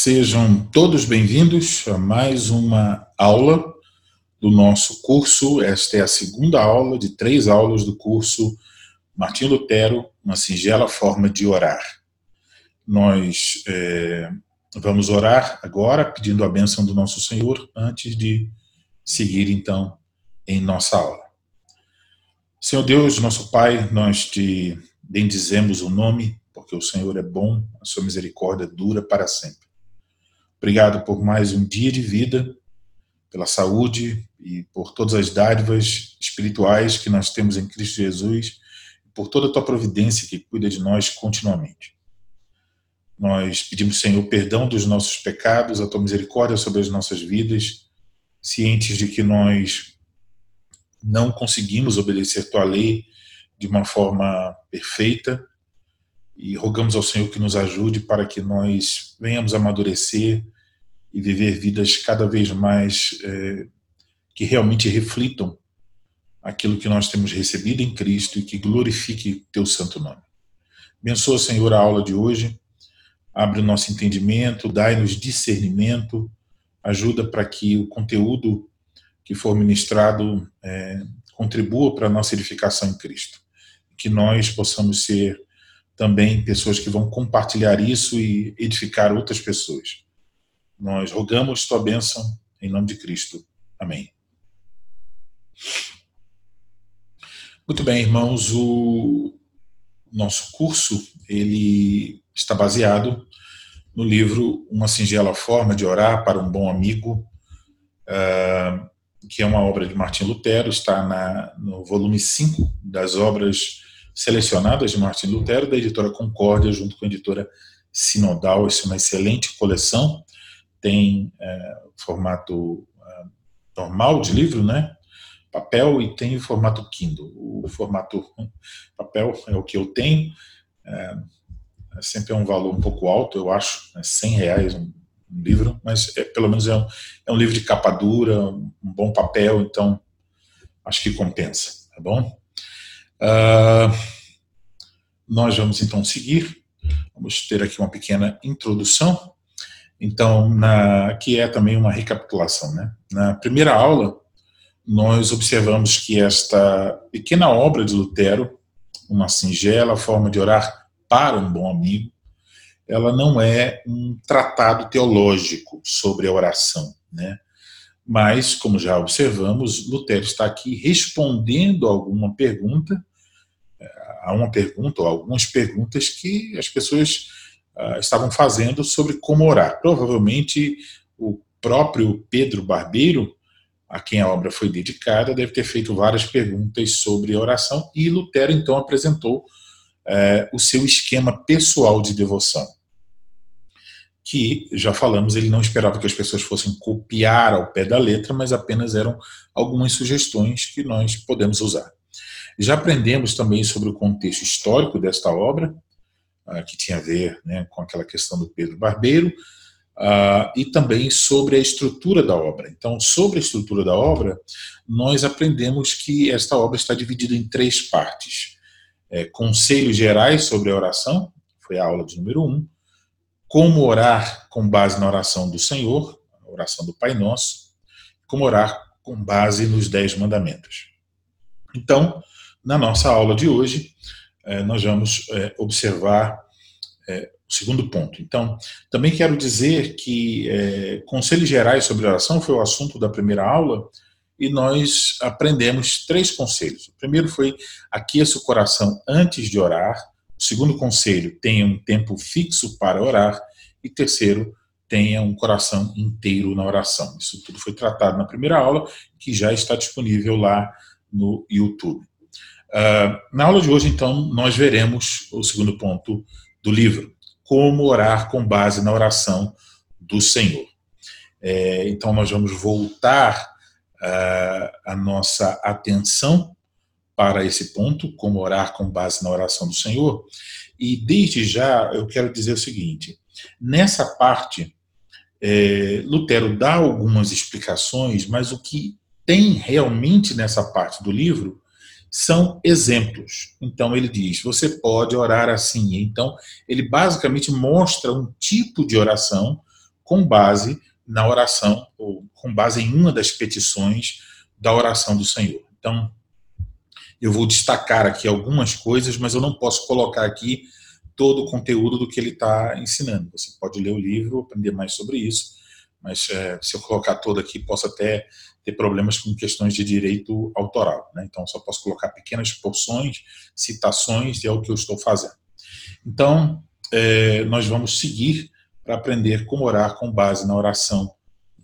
Sejam todos bem-vindos a mais uma aula do nosso curso. Esta é a segunda aula de três aulas do curso Martim Lutero, uma singela forma de orar. Nós é, vamos orar agora, pedindo a bênção do nosso Senhor, antes de seguir então em nossa aula. Senhor Deus, nosso Pai, nós te bendizemos o nome, porque o Senhor é bom, a sua misericórdia dura para sempre. Obrigado por mais um dia de vida, pela saúde e por todas as dádivas espirituais que nós temos em Cristo Jesus, por toda a tua providência que cuida de nós continuamente. Nós pedimos, Senhor, perdão dos nossos pecados, a tua misericórdia sobre as nossas vidas, cientes de que nós não conseguimos obedecer tua lei de uma forma perfeita, e rogamos ao Senhor que nos ajude para que nós venhamos amadurecer e viver vidas cada vez mais é, que realmente reflitam aquilo que nós temos recebido em Cristo e que glorifique teu santo nome. Abençoa, Senhor, a aula de hoje, abre o nosso entendimento, dai-nos discernimento, ajuda para que o conteúdo que for ministrado é, contribua para a nossa edificação em Cristo. Que nós possamos ser também pessoas que vão compartilhar isso e edificar outras pessoas. Nós rogamos tua bênção em nome de Cristo. Amém. Muito bem, irmãos, o nosso curso ele está baseado no livro Uma Singela Forma de Orar para um Bom Amigo, uh, que é uma obra de Martim Lutero, está na, no volume 5 das obras selecionadas de Martin Lutero, da editora Concórdia, junto com a editora Sinodal. Isso é uma excelente coleção. Tem é, formato é, normal de livro, né? Papel e tem o formato Kindle. O formato papel é o que eu tenho. É, é sempre é um valor um pouco alto, eu acho, é 100 reais um, um livro, mas é, pelo menos é um, é um livro de capa dura, um bom papel, então acho que compensa, tá bom? Uh, nós vamos então seguir. Vamos ter aqui uma pequena introdução. Então, na, que é também uma recapitulação. Né? Na primeira aula, nós observamos que esta pequena obra de Lutero, uma singela forma de orar para um bom amigo, ela não é um tratado teológico sobre a oração, né? Mas, como já observamos, Lutero está aqui respondendo alguma pergunta a uma pergunta, ou algumas perguntas que as pessoas uh, estavam fazendo sobre como orar. Provavelmente o próprio Pedro Barbeiro, a quem a obra foi dedicada, deve ter feito várias perguntas sobre oração e Lutero então apresentou uh, o seu esquema pessoal de devoção. Que, já falamos, ele não esperava que as pessoas fossem copiar ao pé da letra, mas apenas eram algumas sugestões que nós podemos usar. Já aprendemos também sobre o contexto histórico desta obra, uh, que tinha a ver né, com aquela questão do Pedro Barbeiro, uh, e também sobre a estrutura da obra. Então, sobre a estrutura da obra, nós aprendemos que esta obra está dividida em três partes. É, conselhos gerais sobre a oração, foi a aula de número um. Como orar com base na oração do Senhor, a oração do Pai Nosso. Como orar com base nos Dez Mandamentos. Então, na nossa aula de hoje, é, nós vamos é, observar é, o segundo ponto. Então, também quero dizer que conselhos gerais sobre oração foi o assunto da primeira aula e nós aprendemos três conselhos. O primeiro foi aqueça o coração antes de orar. O segundo conselho, tenha um tempo fixo para orar. E terceiro, tenha um coração inteiro na oração. Isso tudo foi tratado na primeira aula, que já está disponível lá no YouTube. Uh, na aula de hoje, então, nós veremos o segundo ponto do livro: como orar com base na oração do Senhor. É, então, nós vamos voltar uh, a nossa atenção para esse ponto, como orar com base na oração do Senhor. E desde já eu quero dizer o seguinte: nessa parte, é, Lutero dá algumas explicações, mas o que tem realmente nessa parte do livro são exemplos. Então ele diz: você pode orar assim. Então ele basicamente mostra um tipo de oração com base na oração, ou com base em uma das petições da oração do Senhor. Então, eu vou destacar aqui algumas coisas, mas eu não posso colocar aqui todo o conteúdo do que ele está ensinando. Você pode ler o livro, aprender mais sobre isso, mas é, se eu colocar todo aqui, posso até ter problemas com questões de direito autoral. Né? Então, só posso colocar pequenas porções, citações, e é o que eu estou fazendo. Então, é, nós vamos seguir para aprender como orar com base na oração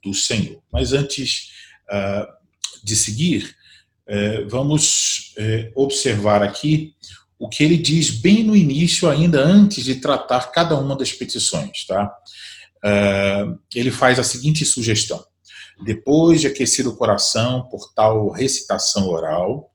do Senhor. Mas antes uh, de seguir, uh, vamos uh, observar aqui o que ele diz bem no início, ainda antes de tratar cada uma das petições. Tá? ele faz a seguinte sugestão: depois de aquecer o coração por tal recitação oral,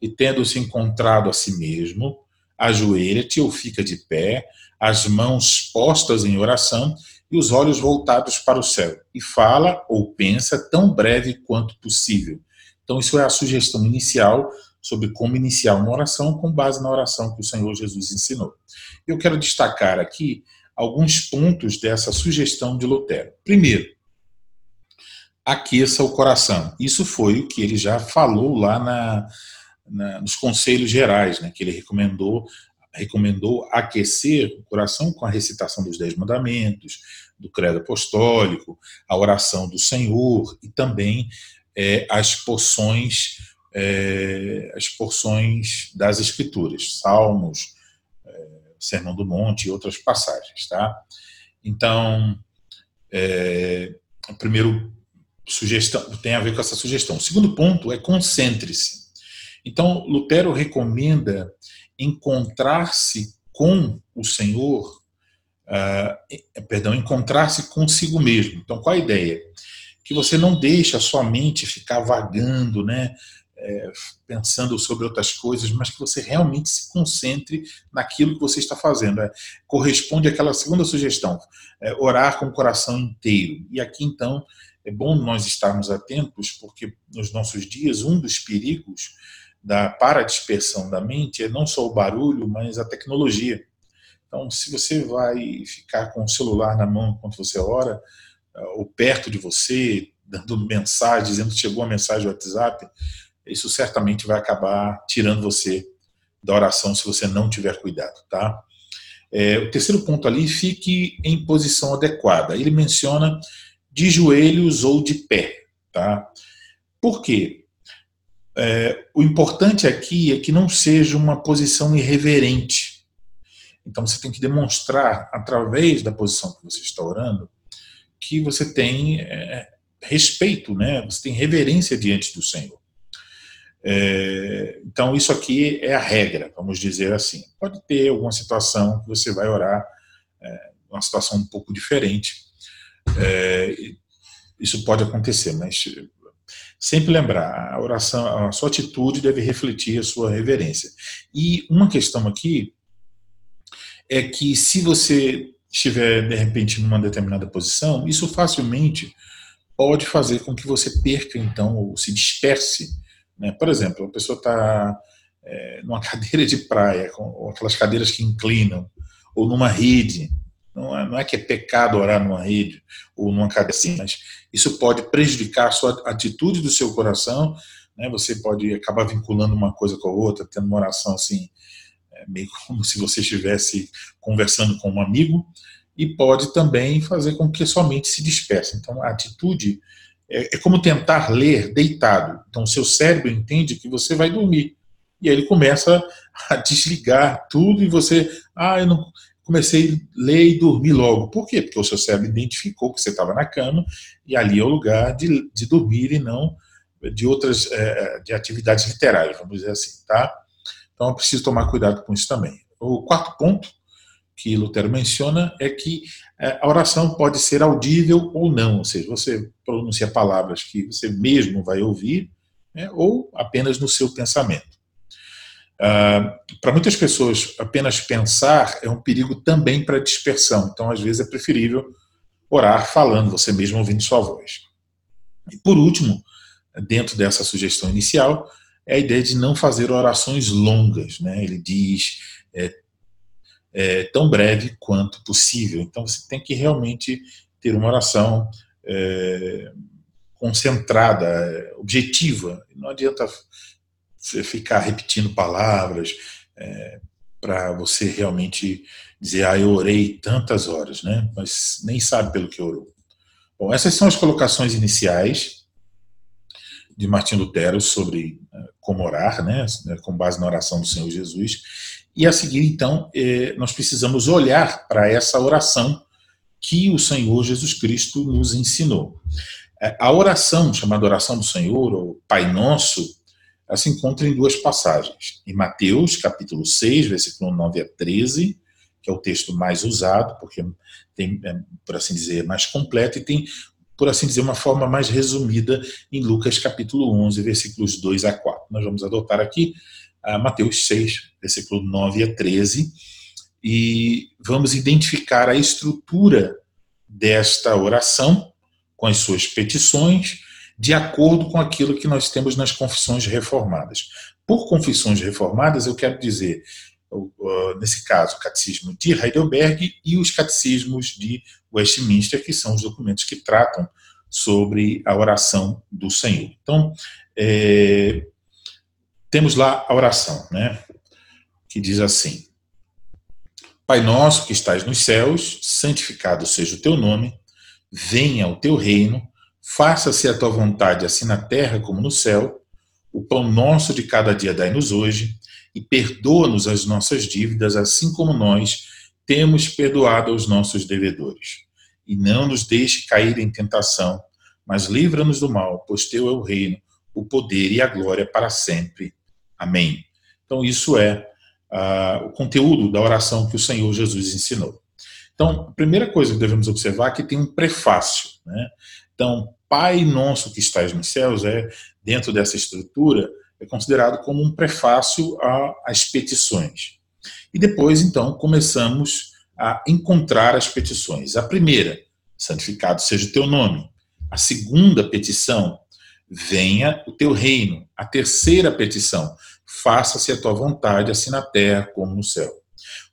e tendo se encontrado a si mesmo, ajoelha-te ou fica de pé, as mãos postas em oração e os olhos voltados para o céu, e fala ou pensa tão breve quanto possível. Então, isso é a sugestão inicial sobre como iniciar uma oração com base na oração que o Senhor Jesus ensinou. Eu quero destacar aqui alguns pontos dessa sugestão de Lutero. Primeiro, aqueça o coração. Isso foi o que ele já falou lá na, na, nos conselhos gerais, né, que ele recomendou recomendou aquecer o coração com a recitação dos Dez Mandamentos, do Credo Apostólico, a oração do Senhor e também é, as porções é, as porções das Escrituras, Salmos, é, Sermão do Monte e outras passagens, tá? Então, é, o primeiro sugestão tem a ver com essa sugestão. O segundo ponto é concentre-se. Então, Lutero recomenda encontrar-se com o Senhor, uh, perdão, encontrar-se consigo mesmo. Então, qual a ideia? Que você não deixa a sua mente ficar vagando, né? É, pensando sobre outras coisas, mas que você realmente se concentre naquilo que você está fazendo. É, corresponde àquela segunda sugestão, é, orar com o coração inteiro. E aqui, então, é bom nós estarmos atentos, porque nos nossos dias, um dos perigos da para dispersão da mente é não só o barulho, mas a tecnologia. Então, se você vai ficar com o celular na mão enquanto você ora, eh, ou perto de você, dando mensagem, dizendo que chegou a mensagem do WhatsApp, isso certamente vai acabar tirando você da oração se você não tiver cuidado, tá? É, o terceiro ponto ali, fique em posição adequada. Ele menciona de joelhos ou de pé, tá? Por quê? É, o importante aqui é que não seja uma posição irreverente. Então você tem que demonstrar, através da posição que você está orando, que você tem é, respeito, né? você tem reverência diante do Senhor. É, então, isso aqui é a regra, vamos dizer assim. Pode ter alguma situação que você vai orar, é, uma situação um pouco diferente. É, isso pode acontecer, mas Sempre lembrar, a oração, a sua atitude deve refletir a sua reverência. E uma questão aqui é que se você estiver de repente numa determinada posição, isso facilmente pode fazer com que você perca então ou se disperse. Né? Por exemplo, a pessoa está é, numa cadeira de praia, com aquelas cadeiras que inclinam, ou numa rede, não é, não é que é pecado orar numa rede ou numa assim, mas isso pode prejudicar a sua atitude do seu coração. Né? Você pode acabar vinculando uma coisa com a outra, tendo uma oração assim, é, meio como se você estivesse conversando com um amigo, e pode também fazer com que sua mente se disperse. Então, a atitude é, é como tentar ler deitado. Então, seu cérebro entende que você vai dormir. E aí ele começa a desligar tudo e você, ah, eu não, comecei a ler e dormir logo. Por quê? Porque o seu cérebro identificou que você estava na cama e ali é o lugar de, de dormir e não de outras é, de atividades literárias, vamos dizer assim, tá? Então, é preciso tomar cuidado com isso também. O quarto ponto que Lutero menciona é que é, a oração pode ser audível ou não, ou seja, você pronuncia palavras que você mesmo vai ouvir, né, ou apenas no seu pensamento. Uh, para muitas pessoas, apenas pensar é um perigo também para dispersão. Então, às vezes, é preferível orar falando, você mesmo ouvindo sua voz. E, por último, dentro dessa sugestão inicial, é a ideia de não fazer orações longas. Né? Ele diz é, é, tão breve quanto possível. Então, você tem que realmente ter uma oração é, concentrada, objetiva. Não adianta ficar repetindo palavras é, para você realmente dizer, ah, eu orei tantas horas, né? Mas nem sabe pelo que orou. Bom, essas são as colocações iniciais de Martim Lutero sobre eh, como orar, né, com base na oração do Senhor Jesus. E a seguir, então, eh, nós precisamos olhar para essa oração que o Senhor Jesus Cristo nos ensinou. A oração, chamada oração do Senhor, ou Pai Nosso, ela se encontra em duas passagens. Em Mateus, capítulo 6, versículo 9 a 13, que é o texto mais usado, porque tem, por assim dizer, mais completo, e tem por assim dizer, uma forma mais resumida em Lucas capítulo 11, versículos 2 a 4. Nós vamos adotar aqui uh, Mateus 6, versículo 9 a 13, e vamos identificar a estrutura desta oração com as suas petições, de acordo com aquilo que nós temos nas confissões reformadas. Por confissões reformadas, eu quero dizer nesse caso, o catecismo de Heidelberg e os catecismos de Westminster, que são os documentos que tratam sobre a oração do Senhor. Então, é, temos lá a oração, né, que diz assim: Pai nosso que estás nos céus, santificado seja o teu nome, venha o teu reino, faça-se a tua vontade, assim na terra como no céu. O pão nosso de cada dia dai-nos hoje e perdoa-nos as nossas dívidas, assim como nós temos perdoado aos nossos devedores. E não nos deixe cair em tentação, mas livra-nos do mal, pois teu é o reino, o poder e a glória para sempre. Amém. Então, isso é uh, o conteúdo da oração que o Senhor Jesus ensinou. Então, a primeira coisa que devemos observar é que tem um prefácio. Né? Então, Pai nosso que estás nos céus é, dentro dessa estrutura, é considerado como um prefácio às petições. E depois, então, começamos a encontrar as petições. A primeira, santificado seja o teu nome. A segunda petição, venha o teu reino. A terceira petição, faça-se a tua vontade, assim na terra como no céu.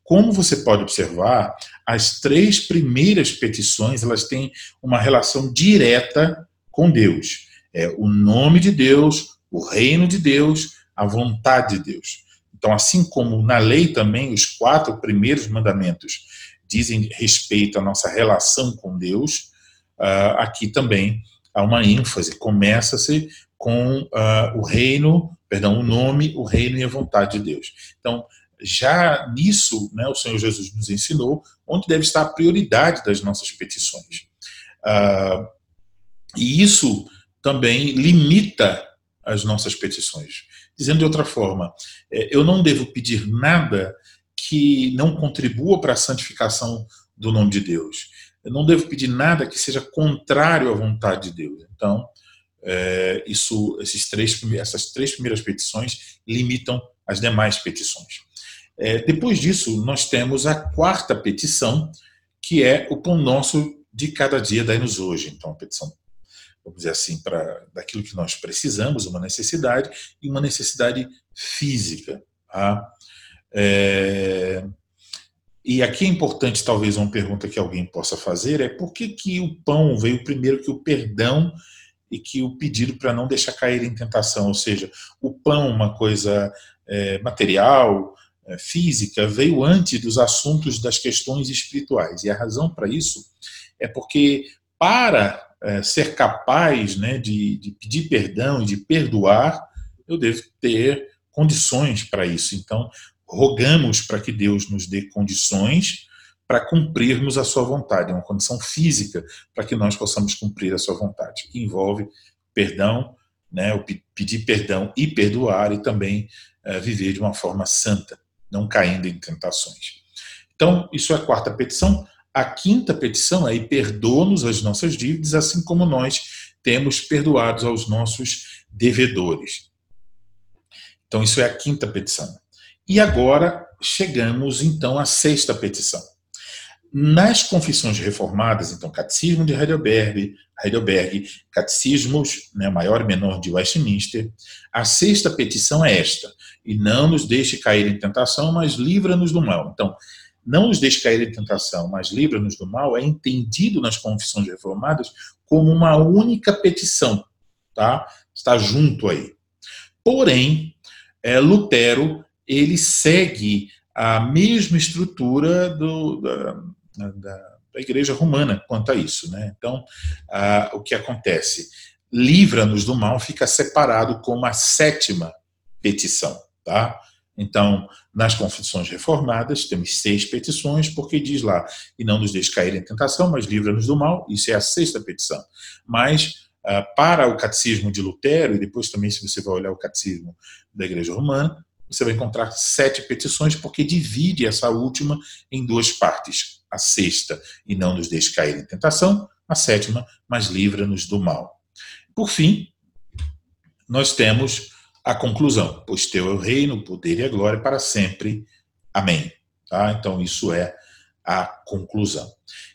Como você pode observar, as três primeiras petições elas têm uma relação direta com Deus. É o nome de Deus, o reino de Deus, a vontade de Deus. Então, assim como na lei também, os quatro primeiros mandamentos dizem respeito à nossa relação com Deus, uh, aqui também há uma ênfase. Começa-se com uh, o reino, perdão, o nome, o reino e a vontade de Deus. Então, já nisso, né, o Senhor Jesus nos ensinou onde deve estar a prioridade das nossas petições. Uh, e isso também limita as nossas petições. Dizendo de outra forma, é, eu não devo pedir nada que não contribua para a santificação do nome de Deus. Eu não devo pedir nada que seja contrário à vontade de Deus. Então, é, isso, esses três, essas três primeiras petições limitam as demais petições. É, depois disso, nós temos a quarta petição, que é o pão nosso de cada dia dai-nos hoje. Então, a petição vamos dizer assim, para daquilo que nós precisamos, uma necessidade, e uma necessidade física. Tá? É, e aqui é importante, talvez, uma pergunta que alguém possa fazer, é por que, que o pão veio primeiro que o perdão e que o pedido para não deixar cair em tentação, ou seja, o pão, uma coisa é, material, é, física, veio antes dos assuntos das questões espirituais. E a razão para isso é porque para é, ser capaz né, de, de pedir perdão e de perdoar, eu devo ter condições para isso. Então, rogamos para que Deus nos dê condições para cumprirmos a sua vontade, uma condição física para que nós possamos cumprir a sua vontade, que envolve perdão, né, pedir perdão e perdoar e também é, viver de uma forma santa, não caindo em tentações. Então, isso é a quarta petição. A quinta petição é: perdoa-nos as nossas dívidas, assim como nós temos perdoados aos nossos devedores. Então, isso é a quinta petição. E agora chegamos então à sexta petição. Nas confissões reformadas, então, Catecismo de Heidelberg, Heidelberg Catecismos né, maior e menor de Westminster, a sexta petição é esta: e não nos deixe cair em tentação, mas livra-nos do mal. Então, não nos deixe cair em tentação, mas livra-nos do mal, é entendido nas confissões reformadas como uma única petição, tá? Está junto aí. Porém, é, Lutero ele segue a mesma estrutura do, da, da, Igreja Romana quanto a isso, né? Então, o que acontece? Livra-nos do mal fica separado como a sétima petição, tá? Então, nas confissões reformadas, temos seis petições, porque diz lá, e não nos deixe cair em tentação, mas livra-nos do mal, isso é a sexta petição. Mas, ah, para o catecismo de Lutero, e depois também, se você vai olhar o catecismo da Igreja Romana, você vai encontrar sete petições, porque divide essa última em duas partes. A sexta, e não nos deixe cair em tentação, a sétima, mas livra-nos do mal. Por fim, nós temos a conclusão, pois teu é o reino, o poder e a glória para sempre. Amém. Tá? Então, isso é a conclusão.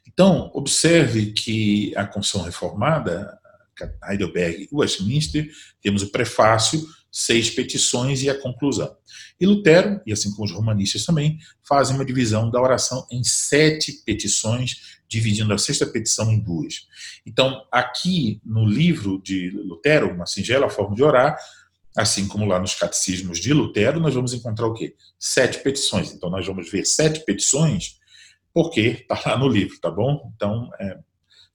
Então, observe que a Constituição Reformada, Heidelberg e Westminster, temos o prefácio, seis petições e a conclusão. E Lutero, e assim como os romanistas também, fazem uma divisão da oração em sete petições, dividindo a sexta petição em duas. Então, aqui no livro de Lutero, uma singela forma de orar, Assim como lá nos catecismos de Lutero, nós vamos encontrar o quê? Sete petições. Então, nós vamos ver sete petições, porque está lá no livro, tá bom? Então, é,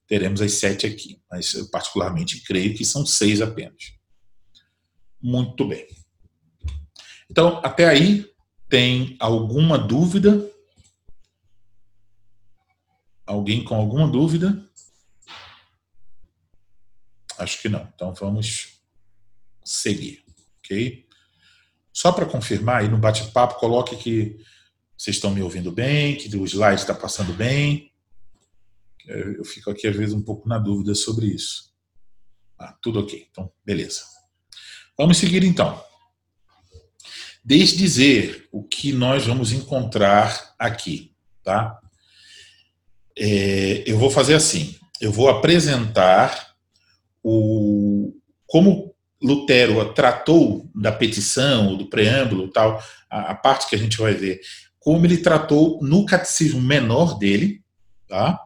teremos as sete aqui. Mas eu, particularmente, creio que são seis apenas. Muito bem. Então, até aí, tem alguma dúvida? Alguém com alguma dúvida? Acho que não. Então, vamos seguir ok? Só para confirmar aí no bate-papo, coloque que vocês estão me ouvindo bem, que o slide está passando bem. Eu fico aqui, às vezes, um pouco na dúvida sobre isso. Ah, tudo ok. Então, beleza. Vamos seguir, então. Deixe dizer o que nós vamos encontrar aqui, tá? É, eu vou fazer assim. Eu vou apresentar o como Lutero tratou da petição, do preâmbulo, tal, a, a, parte que a gente vai ver, como ele tratou no catecismo menor dele, tá?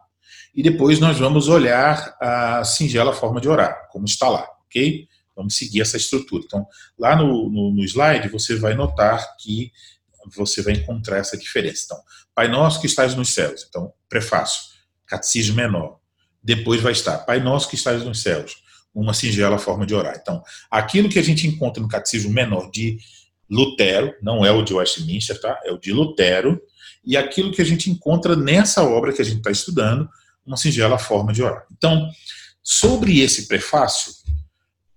E depois nós vamos olhar a singela forma de orar, como está lá, ok? Vamos seguir essa estrutura. Então, lá no, no, no slide você vai notar que você vai encontrar essa diferença. Então, Pai Nosso que estás nos céus. Então, prefácio, catecismo menor. Depois vai estar Pai Nosso que estás nos céus uma singela forma de orar. Então, aquilo que a gente encontra no catecismo menor de Lutero, não é o de Westminster, tá? É o de Lutero, e aquilo que a gente encontra nessa obra que a gente está estudando, uma singela forma de orar. Então, sobre esse prefácio,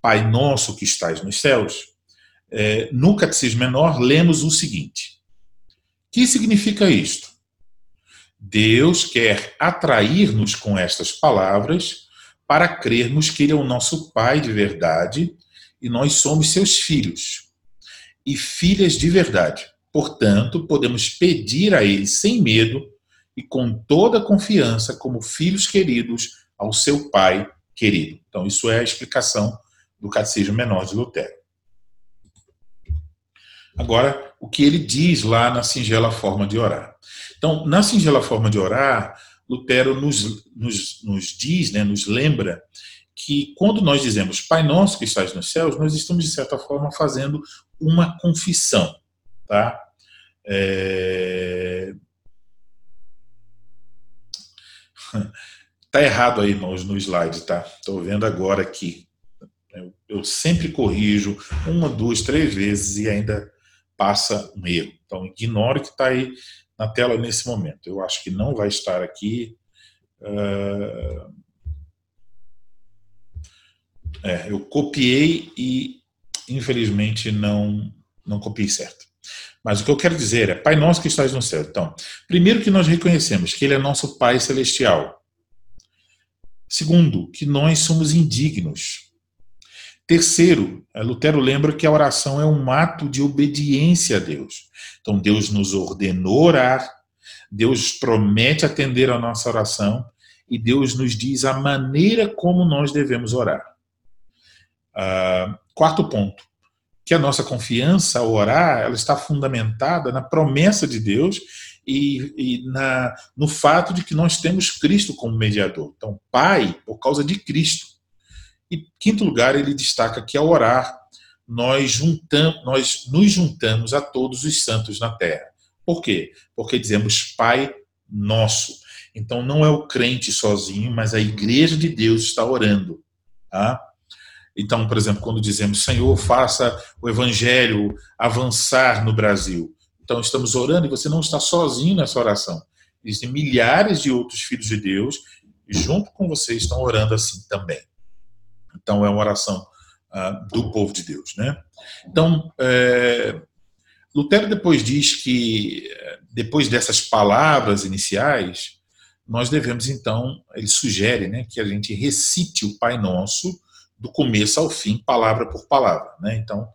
Pai Nosso que estás nos céus, é, no catecismo menor lemos o seguinte: que significa isto? Deus quer atrair-nos com estas palavras para crermos que Ele é o nosso Pai de verdade e nós somos seus filhos e filhas de verdade. Portanto, podemos pedir a Ele sem medo e com toda confiança, como filhos queridos, ao seu Pai querido. Então, isso é a explicação do Catecismo Menor de Lutero. Agora, o que ele diz lá na singela forma de orar. Então, na singela forma de orar, Lutero nos, nos, nos diz, né, nos lembra, que quando nós dizemos Pai Nosso que estás nos céus, nós estamos, de certa forma, fazendo uma confissão. Tá? É... Tá errado aí, irmãos, no slide, tá? Estou vendo agora aqui. Eu, eu, sempre corrijo uma, duas, três vezes e ainda passa um erro. Então, ignore que está aí na tela nesse momento. Eu acho que não vai estar aqui. Uh... É, eu copiei e infelizmente não não copiei certo. Mas o que eu quero dizer é, Pai nosso que estás no céu. Então, primeiro que nós reconhecemos que Ele é nosso Pai celestial. Segundo, que nós somos indignos. Terceiro, Lutero lembra que a oração é um ato de obediência a Deus. Então, Deus nos ordenou orar, Deus promete atender a nossa oração e Deus nos diz a maneira como nós devemos orar. Uh, quarto ponto, que a nossa confiança ao orar ela está fundamentada na promessa de Deus e, e na, no fato de que nós temos Cristo como mediador. Então, Pai, por causa de Cristo. E, quinto lugar, ele destaca que ao orar, nós, juntamos, nós nos juntamos a todos os santos na terra. Por quê? Porque dizemos Pai nosso. Então, não é o crente sozinho, mas a igreja de Deus está orando. Tá? Então, por exemplo, quando dizemos Senhor, faça o evangelho avançar no Brasil. Então, estamos orando e você não está sozinho nessa oração. Existem milhares de outros filhos de Deus e, junto com você, estão orando assim também. Então, é uma oração uh, do povo de Deus. Né? Então, é, Lutero depois diz que, depois dessas palavras iniciais, nós devemos, então, ele sugere né, que a gente recite o Pai Nosso do começo ao fim, palavra por palavra. Né? Então,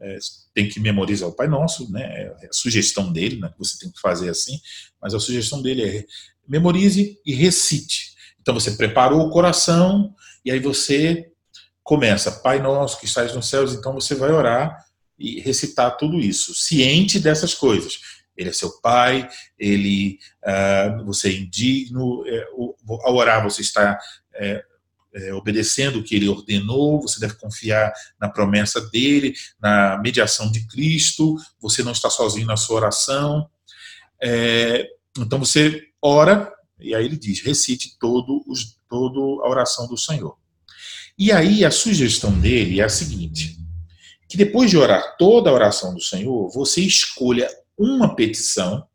é, tem que memorizar o Pai Nosso, né? é a sugestão dele, né? você tem que fazer assim, mas a sugestão dele é memorize e recite. Então você preparou o coração e aí você começa, Pai Nosso que estás nos céus, então você vai orar e recitar tudo isso, ciente dessas coisas. Ele é seu pai, ele, uh, você é indigno, é, ao orar você está é, é, obedecendo o que ele ordenou, você deve confiar na promessa dele, na mediação de Cristo, você não está sozinho na sua oração. É, então você ora, e aí ele diz: recite todo, os, todo a oração do Senhor. E aí a sugestão dele é a seguinte: que depois de orar toda a oração do Senhor, você escolha uma petição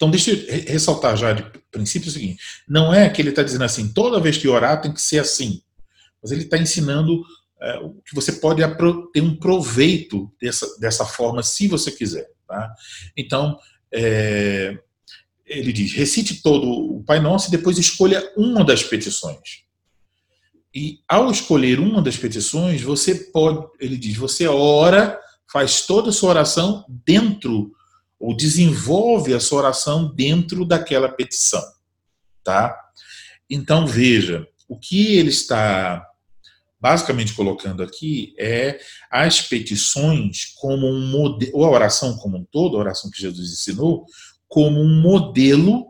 então, deixa eu ressaltar já de princípio o seguinte: não é que ele está dizendo assim, toda vez que orar tem que ser assim. Mas ele está ensinando é, que você pode ter um proveito dessa, dessa forma, se você quiser. Tá? Então, é, ele diz: recite todo o Pai Nosso e depois escolha uma das petições. E ao escolher uma das petições, você pode, ele diz, você ora, faz toda a sua oração dentro ou desenvolve a sua oração dentro daquela petição, tá? Então veja, o que ele está basicamente colocando aqui é as petições como um modelo, ou a oração como um todo, a oração que Jesus ensinou, como um modelo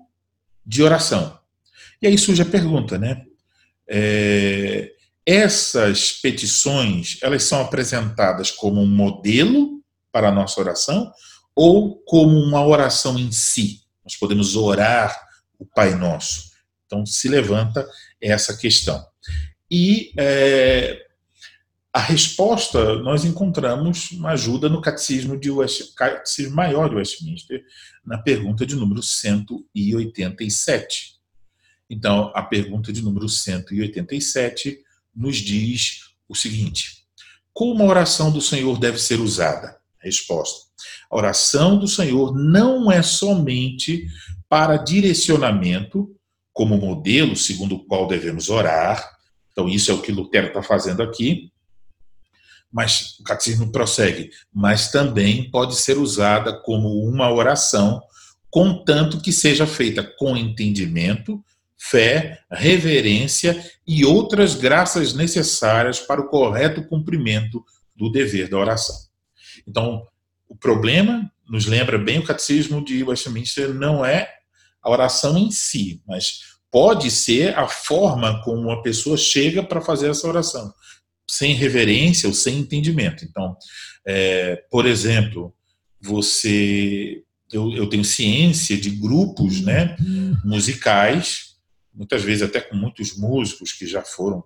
de oração. E aí surge a pergunta, né? É, essas petições, elas são apresentadas como um modelo para a nossa oração ou como uma oração em si. Nós podemos orar o Pai Nosso. Então se levanta essa questão. E é, a resposta nós encontramos uma ajuda no catecismo, de West, catecismo maior de Westminster, na pergunta de número 187. Então, a pergunta de número 187 nos diz o seguinte: Como a oração do Senhor deve ser usada? Resposta: a oração do Senhor não é somente para direcionamento, como modelo segundo o qual devemos orar. Então, isso é o que Lutero está fazendo aqui. Mas o catecismo prossegue. Mas também pode ser usada como uma oração, contanto que seja feita com entendimento, fé, reverência e outras graças necessárias para o correto cumprimento do dever da oração. Então, o problema, nos lembra bem o catecismo de Westminster, não é a oração em si, mas pode ser a forma como uma pessoa chega para fazer essa oração, sem reverência ou sem entendimento. Então, é, por exemplo, você, eu, eu, tenho ciência de grupos, né, musicais, muitas vezes até com muitos músicos que já foram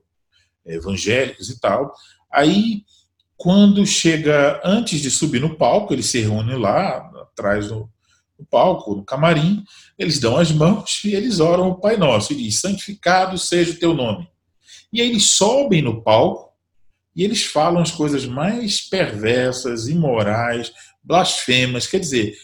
evangélicos e tal. Aí quando chega, antes de subir no palco, eles se reúnem lá, atrás do, palco, no camarim, eles dão as mãos e eles oram o Pai Nosso e diz: Santificado seja o teu nome. E aí eles sobem no palco e eles falam as coisas mais perversas, imorais, blasfemas. Quer dizer,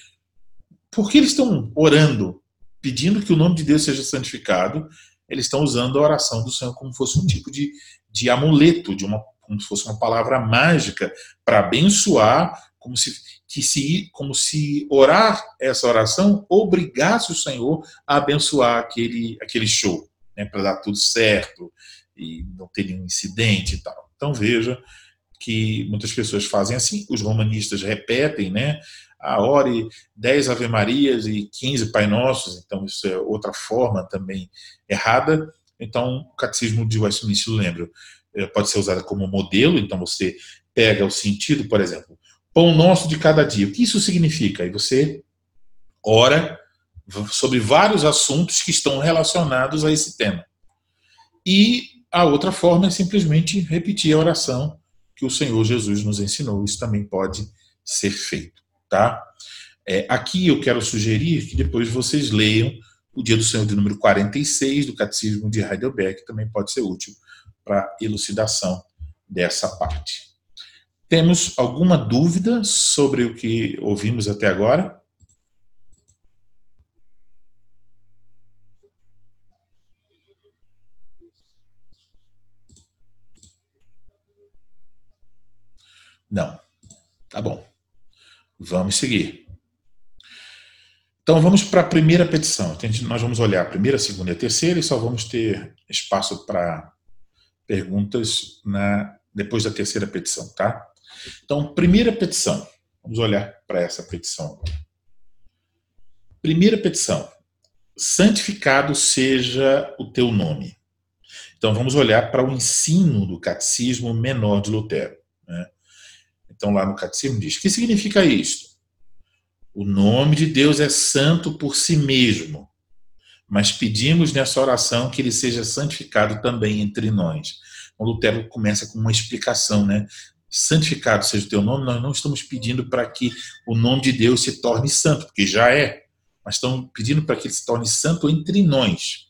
porque eles estão orando, pedindo que o nome de Deus seja santificado, eles estão usando a oração do Senhor como fosse um tipo de, de amuleto, de uma como se fosse uma palavra mágica para abençoar, como se, que se, como se orar essa oração obrigasse o Senhor a abençoar aquele, aquele show, né, para dar tudo certo e não ter nenhum incidente e tal. Então veja que muitas pessoas fazem assim, os romanistas repetem, né? A ore 10 Ave Marias e 15 Pai Nossos, então isso é outra forma também errada. Então, o catecismo de Westminster, lembro, eh, pode ser usado como modelo, então você pega o sentido, por exemplo, pão nosso de cada dia. O que isso significa? Aí você ora sobre vários assuntos que estão relacionados a esse tema. E a outra forma é simplesmente repetir a oração que o Senhor Jesus nos ensinou. Isso também pode ser feito, tá? É, aqui eu quero sugerir que depois vocês leiam o Dia do Senhor de número 46 do Catecismo de Heidelberg, que também pode ser útil para elucidação dessa parte. Temos alguma dúvida sobre o que ouvimos até agora? Não. Tá bom. Vamos seguir. Então vamos para a primeira petição. Nós vamos olhar a primeira, a segunda e a terceira e só vamos ter espaço para perguntas na, depois da terceira petição, tá? Então, primeira petição. Vamos olhar para essa petição Primeira petição. Santificado seja o teu nome. Então vamos olhar para o ensino do catecismo menor de Lutero. Né? Então, lá no catecismo diz: que significa isto? O nome de Deus é santo por si mesmo, mas pedimos nessa oração que ele seja santificado também entre nós. O Lutero começa com uma explicação, né? Santificado seja o teu nome, nós não estamos pedindo para que o nome de Deus se torne santo, porque já é, mas estamos pedindo para que ele se torne santo entre nós.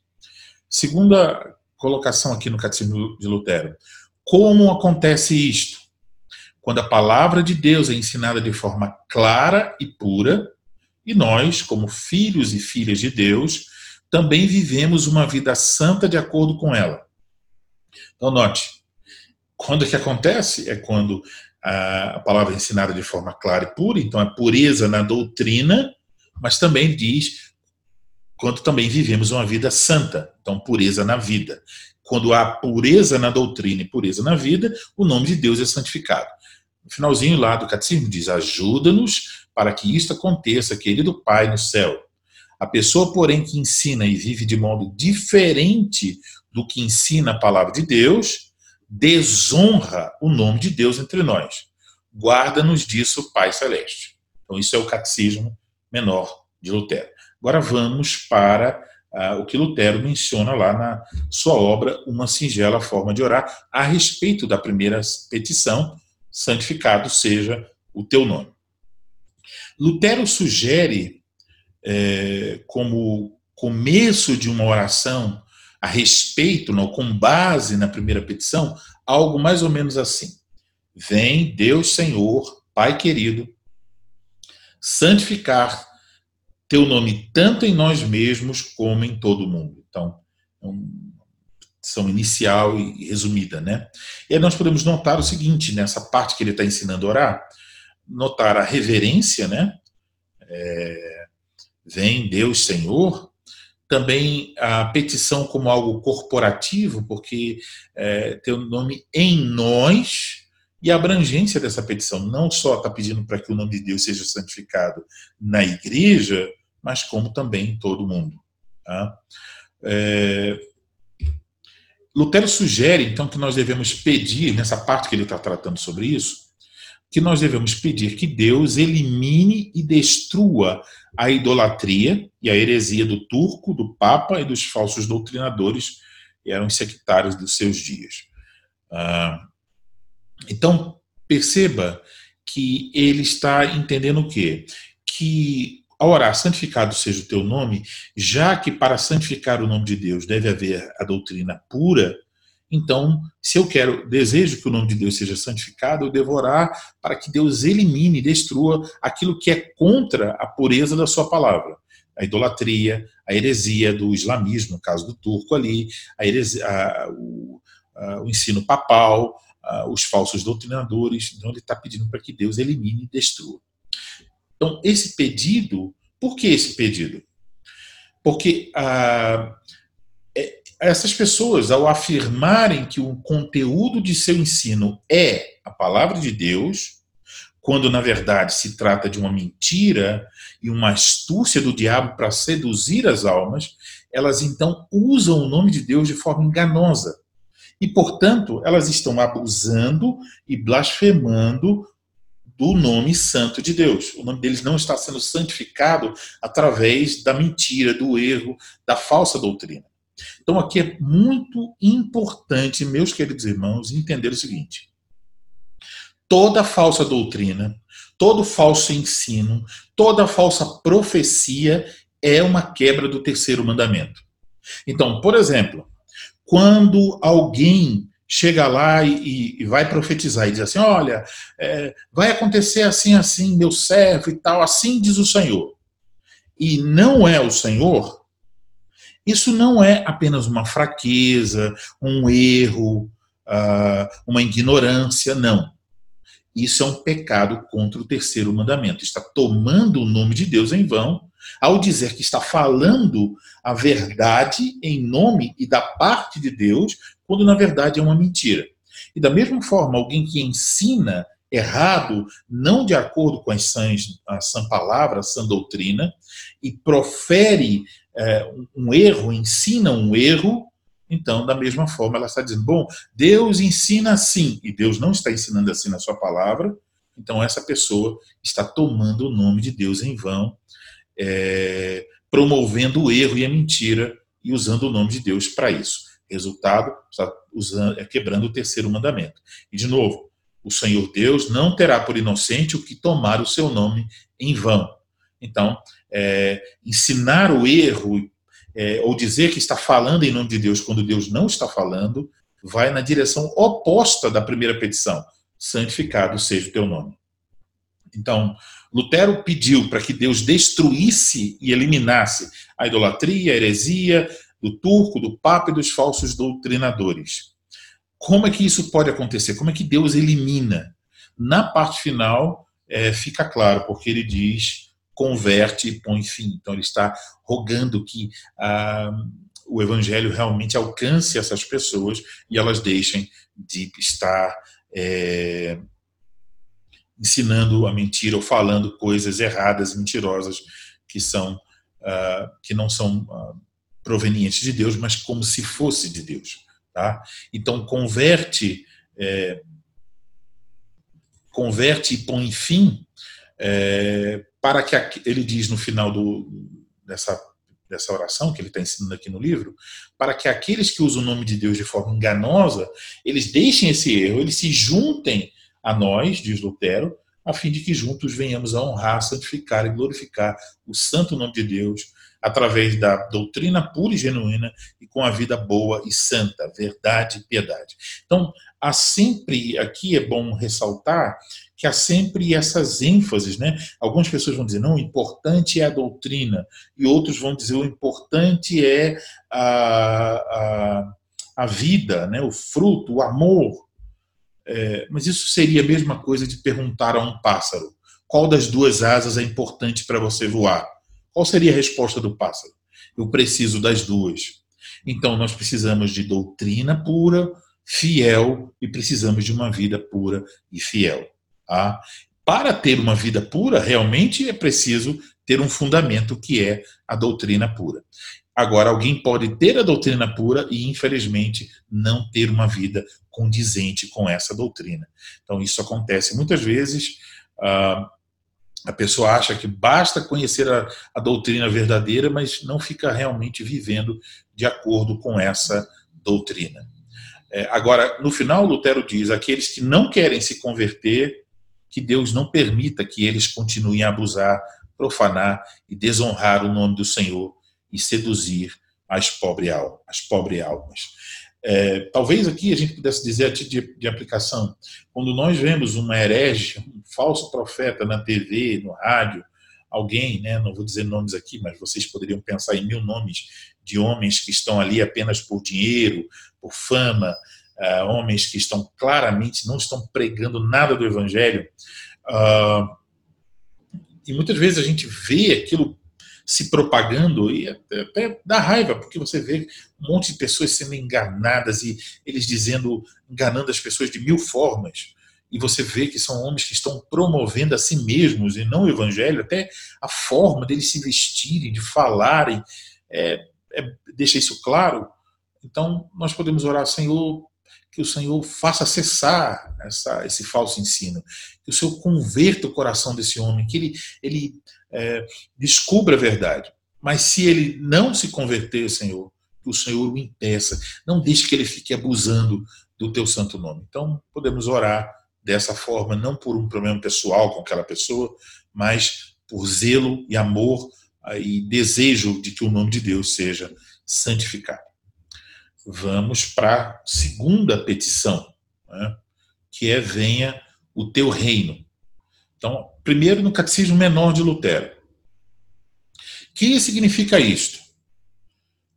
Segunda colocação aqui no Catecismo de Lutero. Como acontece isto? Quando a palavra de Deus é ensinada de forma clara e pura, e nós, como filhos e filhas de Deus, também vivemos uma vida santa de acordo com ela. Então, note, quando que acontece? É quando a palavra é ensinada de forma clara e pura, então a pureza na doutrina, mas também diz quando também vivemos uma vida santa, então pureza na vida. Quando há pureza na doutrina e pureza na vida, o nome de Deus é santificado. No finalzinho lá do catecismo diz: ajuda-nos para que isto aconteça, querido Pai no céu. A pessoa, porém, que ensina e vive de modo diferente do que ensina a palavra de Deus, desonra o nome de Deus entre nós. Guarda-nos disso, Pai Celeste. Então, isso é o catecismo menor de Lutero. Agora vamos para uh, o que Lutero menciona lá na sua obra, Uma Singela Forma de Orar, a respeito da primeira petição, santificado seja o teu nome. Lutero sugere, é, como começo de uma oração a respeito, não, com base na primeira petição, algo mais ou menos assim: Vem, Deus Senhor, Pai querido, santificar teu nome tanto em nós mesmos como em todo o mundo. Então, um, são inicial e resumida, né? E aí nós podemos notar o seguinte, nessa parte que ele está ensinando a orar, notar a reverência, né? É, vem Deus Senhor, também a petição como algo corporativo, porque é, tem o nome em nós, e a abrangência dessa petição não só está pedindo para que o nome de Deus seja santificado na igreja, mas como também todo mundo. Tá? É, Lutero sugere, então, que nós devemos pedir, nessa parte que ele está tratando sobre isso, que nós devemos pedir que Deus elimine e destrua a idolatria e a heresia do turco, do papa e dos falsos doutrinadores que eram sectários dos seus dias. Ah, então, perceba que ele está entendendo o quê? Que ao orar, santificado seja o teu nome, já que para santificar o nome de Deus deve haver a doutrina pura, então, se eu quero, desejo que o nome de Deus seja santificado, eu devo orar para que Deus elimine, destrua aquilo que é contra a pureza da sua palavra. A idolatria, a heresia do islamismo, no caso do turco ali, a heresia, a, o, a, o, ensino papal, a, os falsos doutrinadores. Então, ele está pedindo para que Deus elimine e destrua. Então, esse pedido, por que esse pedido? Porque ah, é, essas pessoas, ao afirmarem que o conteúdo de seu ensino é a palavra de Deus, quando na verdade se trata de uma mentira e uma astúcia do diabo para seduzir as almas, elas então usam o nome de Deus de forma enganosa. E, portanto, elas estão abusando e blasfemando do nome santo de Deus. O nome deles não está sendo santificado através da mentira, do erro, da falsa doutrina. Então, aqui é muito importante, meus queridos irmãos, entender o seguinte: toda falsa doutrina, todo falso ensino, toda falsa profecia é uma quebra do terceiro mandamento. Então, por exemplo, quando alguém chega lá e, e, vai profetizar e diz assim: olha, é, vai acontecer assim, assim, meu servo e tal, assim diz o Senhor, e não é o Senhor, isso não é apenas uma fraqueza, um erro, uh, uma ignorância, não. Isso é um pecado contra o terceiro mandamento. Está tomando o nome de Deus em vão ao dizer que está falando a verdade em nome e da parte de Deus, quando na verdade é uma mentira. E da mesma forma, alguém que ensina errado, não de acordo com as sãs, a sã palavra, a sã doutrina, e profere é, um erro, ensina um erro, então, da mesma forma, ela está dizendo: bom, Deus ensina assim, e Deus não está ensinando assim na sua palavra, então essa pessoa está tomando o nome de Deus em vão, é, promovendo o erro e a mentira e usando o nome de Deus para isso. Resultado, está usando, é quebrando o terceiro mandamento. E, de novo, o Senhor Deus não terá por inocente o que tomar o seu nome em vão. Então, é, ensinar o erro é, ou dizer que está falando em nome de Deus quando Deus não está falando, vai na direção oposta da primeira petição: santificado seja o teu nome. Então, Lutero pediu para que Deus destruísse e eliminasse a idolatria, a heresia do turco, do papa e dos falsos doutrinadores. Como é que isso pode acontecer? Como é que Deus elimina? Na parte final, é, fica claro, porque ele diz converte e põe fim. Então, ele está rogando que ah, o evangelho realmente alcance essas pessoas e elas deixem de estar é, ensinando a mentira ou falando coisas erradas, mentirosas, que são ah, que não são ah, provenientes de Deus, mas como se fosse de Deus. Tá? Então, converte. É, converte e põe fim é, para que ele diz no final do, dessa, dessa oração que ele está ensinando aqui no livro, para que aqueles que usam o nome de Deus de forma enganosa, eles deixem esse erro, eles se juntem a nós, diz Lutero, a fim de que juntos venhamos a honrar, santificar e glorificar o santo nome de Deus através da doutrina pura e genuína e com a vida boa e santa, verdade e piedade. Então, há sempre, aqui é bom ressaltar que há sempre essas ênfases, né? Algumas pessoas vão dizer, não, o importante é a doutrina, e outros vão dizer, o importante é a, a, a vida, né? o fruto, o amor. É, mas isso seria a mesma coisa de perguntar a um pássaro, qual das duas asas é importante para você voar? Qual seria a resposta do pássaro? Eu preciso das duas. Então, nós precisamos de doutrina pura, fiel, e precisamos de uma vida pura e fiel. Tá? Para ter uma vida pura, realmente é preciso ter um fundamento que é a doutrina pura. Agora, alguém pode ter a doutrina pura e, infelizmente, não ter uma vida condizente com essa doutrina. Então, isso acontece muitas vezes. Uh, a pessoa acha que basta conhecer a, a, doutrina verdadeira, mas não fica realmente vivendo de acordo com essa doutrina. É, agora, no final, Lutero diz: aqueles que não querem se converter que Deus não permita que eles continuem a abusar, profanar e desonrar o nome do Senhor e seduzir as, pobre as pobres almas. É, talvez aqui a gente pudesse dizer a título de, de, aplicação, quando nós vemos uma herege, um falso profeta na TV, no rádio, alguém, né, não vou dizer nomes aqui, mas vocês poderiam pensar em mil nomes de homens que estão ali apenas por dinheiro, por fama, uh, homens que estão claramente, não estão pregando nada do Evangelho. Uh, e muitas vezes a gente vê aquilo se propagando e até, dá raiva, porque você vê um monte de pessoas sendo enganadas e eles dizendo, enganando as pessoas de mil formas. E você vê que são homens que estão promovendo a si mesmos e não o evangelho, até a forma deles se vestirem, de falarem, é, é, deixa isso claro. Então, nós podemos orar, Senhor, que o Senhor faça cessar essa, esse falso ensino, que o Senhor converta o coração desse homem, que ele, ele é, descubra a verdade. Mas se ele não se converter, Senhor, o Senhor o impeça, não deixe que ele fique abusando do teu santo nome. Então, podemos orar dessa forma, não por um problema pessoal com aquela pessoa, mas por zelo e amor e desejo de que o nome de Deus seja santificado vamos para a segunda petição, né, que é venha o teu reino. Então, primeiro no Catecismo Menor de Lutero. O que significa isto?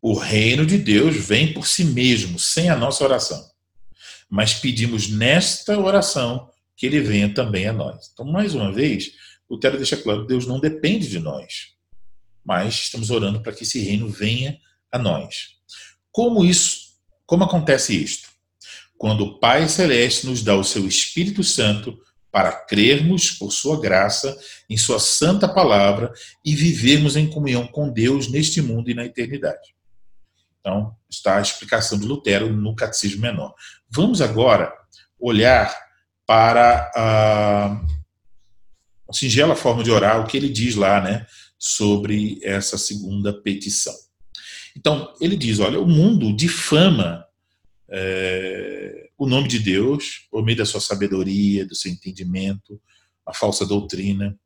O reino de Deus vem por si mesmo, sem a nossa oração. Mas pedimos nesta oração que ele venha também a nós. Então, mais uma vez, Lutero deixa claro: Deus não depende de nós, mas estamos orando para que esse reino venha a nós. Como isso, como acontece isto? Quando o Pai Celeste nos dá o seu Espírito Santo para crermos por sua graça em sua santa palavra e vivermos em comunhão com Deus neste mundo e na eternidade. Então, está a explicação de Lutero no Catecismo Menor. Vamos agora olhar para a, singela forma de orar, o que ele diz lá, né, sobre essa segunda petição. Então, ele diz: olha, o mundo difama é, o nome de Deus por meio da sua sabedoria, do seu entendimento, a falsa doutrina.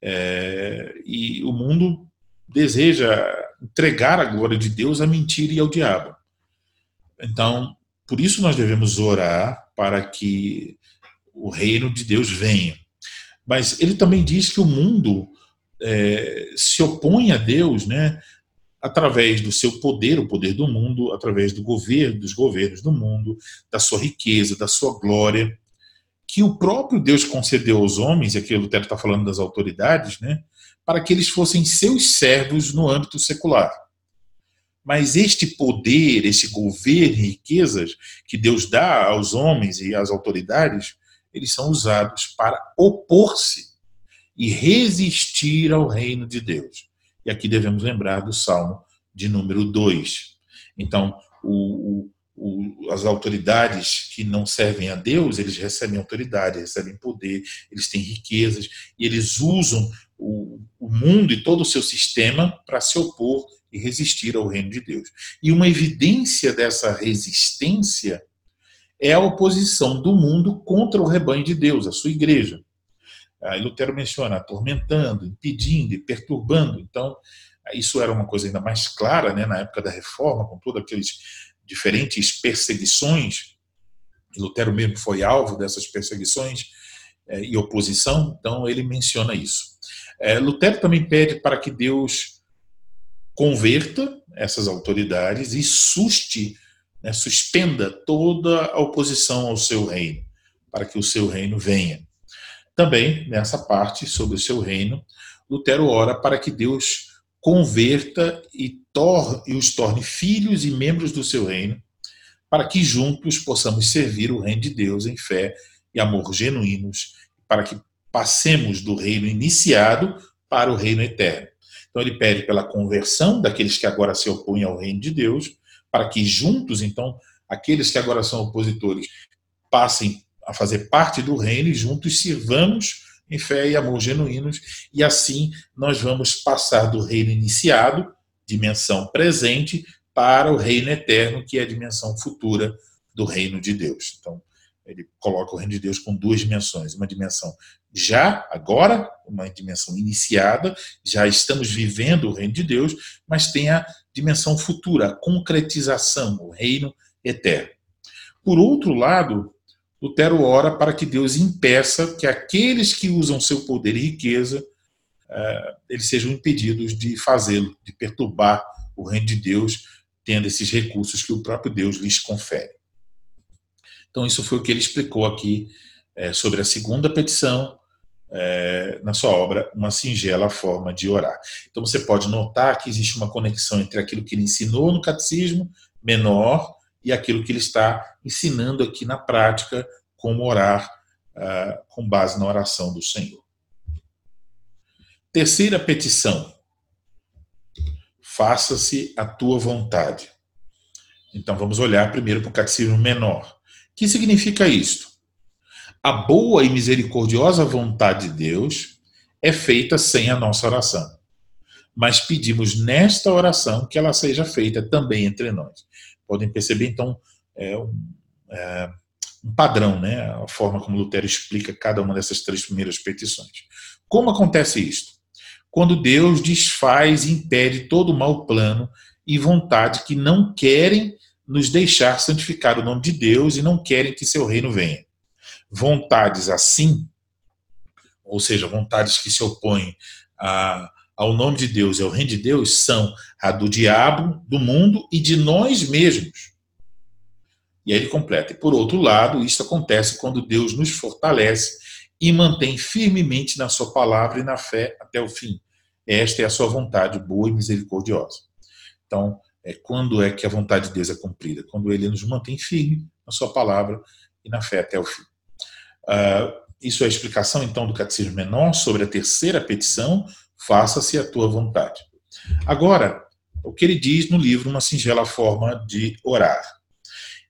É, e o mundo deseja entregar a glória de Deus à mentira e ao diabo. Então, por isso nós devemos orar para que o reino de Deus venha. Mas ele também diz que o mundo é, se opõe a Deus, né? Através do seu poder, o poder do mundo, através do governo, dos governos do mundo, da sua riqueza, da sua glória, que o próprio Deus concedeu aos homens, e aqui o Lutero está falando das autoridades, né, para que eles fossem seus servos no âmbito secular. Mas este poder, este governo e riquezas que Deus dá aos homens e às autoridades, eles são usados para opor-se e resistir ao reino de Deus. E aqui devemos lembrar do Salmo de número 2. Então, o, o, as autoridades que não servem a Deus, eles recebem autoridade, recebem poder, eles têm riquezas, e eles usam o, o mundo e todo o seu sistema para se opor e resistir ao reino de Deus. E uma evidência dessa resistência é a oposição do mundo contra o rebanho de Deus, a sua igreja. Aí Lutero menciona atormentando, impedindo e perturbando. Então, isso era uma coisa ainda mais clara né, na época da Reforma, com todas aquelas diferentes perseguições. Lutero mesmo foi alvo dessas perseguições é, e oposição, então ele menciona isso. É, Lutero também pede para que Deus converta essas autoridades e suste, né, suspenda toda a oposição ao seu reino, para que o seu reino venha. Também, nessa parte sobre o seu reino, Lutero ora para que Deus converta e, tor e os torne filhos e membros do seu reino, para que juntos possamos servir o reino de Deus em fé e amor genuínos, para que passemos do reino iniciado para o reino eterno. Então ele pede pela conversão daqueles que agora se opõem ao reino de Deus, para que juntos, então, aqueles que agora são opositores passem fazer parte do reino e juntos sirvamos em fé e amor genuínos, e assim nós vamos passar do reino iniciado, dimensão presente, para o reino eterno, que é a dimensão futura do reino de Deus. Então, ele coloca o reino de Deus com duas dimensões: uma dimensão já, agora, uma dimensão iniciada, já estamos vivendo o reino de Deus, mas tem a dimensão futura, a concretização, o reino eterno. Por outro lado, Lutero ora para que Deus impeça que aqueles que usam seu poder e riqueza eh, eles sejam impedidos de fazê-lo, de perturbar o reino de Deus, tendo esses recursos que o próprio Deus lhes confere. Então, isso foi o que ele explicou aqui eh, sobre a segunda petição, é, na sua obra uma singela forma de orar. Então você pode notar que existe uma conexão entre aquilo que ele ensinou no catecismo menor e aquilo que ele está ensinando aqui na prática, como orar uh, com base na oração do Senhor. Terceira petição: faça-se a tua vontade. Então vamos olhar primeiro para o catecismo menor. O que significa isto? A boa e misericordiosa vontade de Deus é feita sem a nossa oração. Mas pedimos nesta oração que ela seja feita também entre nós. Podem perceber, então, é um, é um padrão, né? a forma como Lutero explica cada uma dessas três primeiras petições. Como acontece isto? Quando Deus desfaz e impede todo o mau plano e vontade que não querem nos deixar santificar o nome de Deus e não querem que seu reino venha vontades assim, ou seja, vontades que se opõem a, ao nome de Deus e ao reino de Deus, são a do diabo, do mundo e de nós mesmos. E aí ele completa. E por outro lado, isso acontece quando Deus nos fortalece e mantém firmemente na sua palavra e na fé até o fim. Esta é a sua vontade boa e misericordiosa. Então, é quando é que a vontade de Deus é cumprida? Quando ele nos mantém firme na sua palavra e na fé até o fim. Uh, isso é a explicação, então, do Catecismo Menor sobre a terceira petição, faça-se a tua vontade. Agora, o que ele diz no livro Uma Singela Forma de Orar.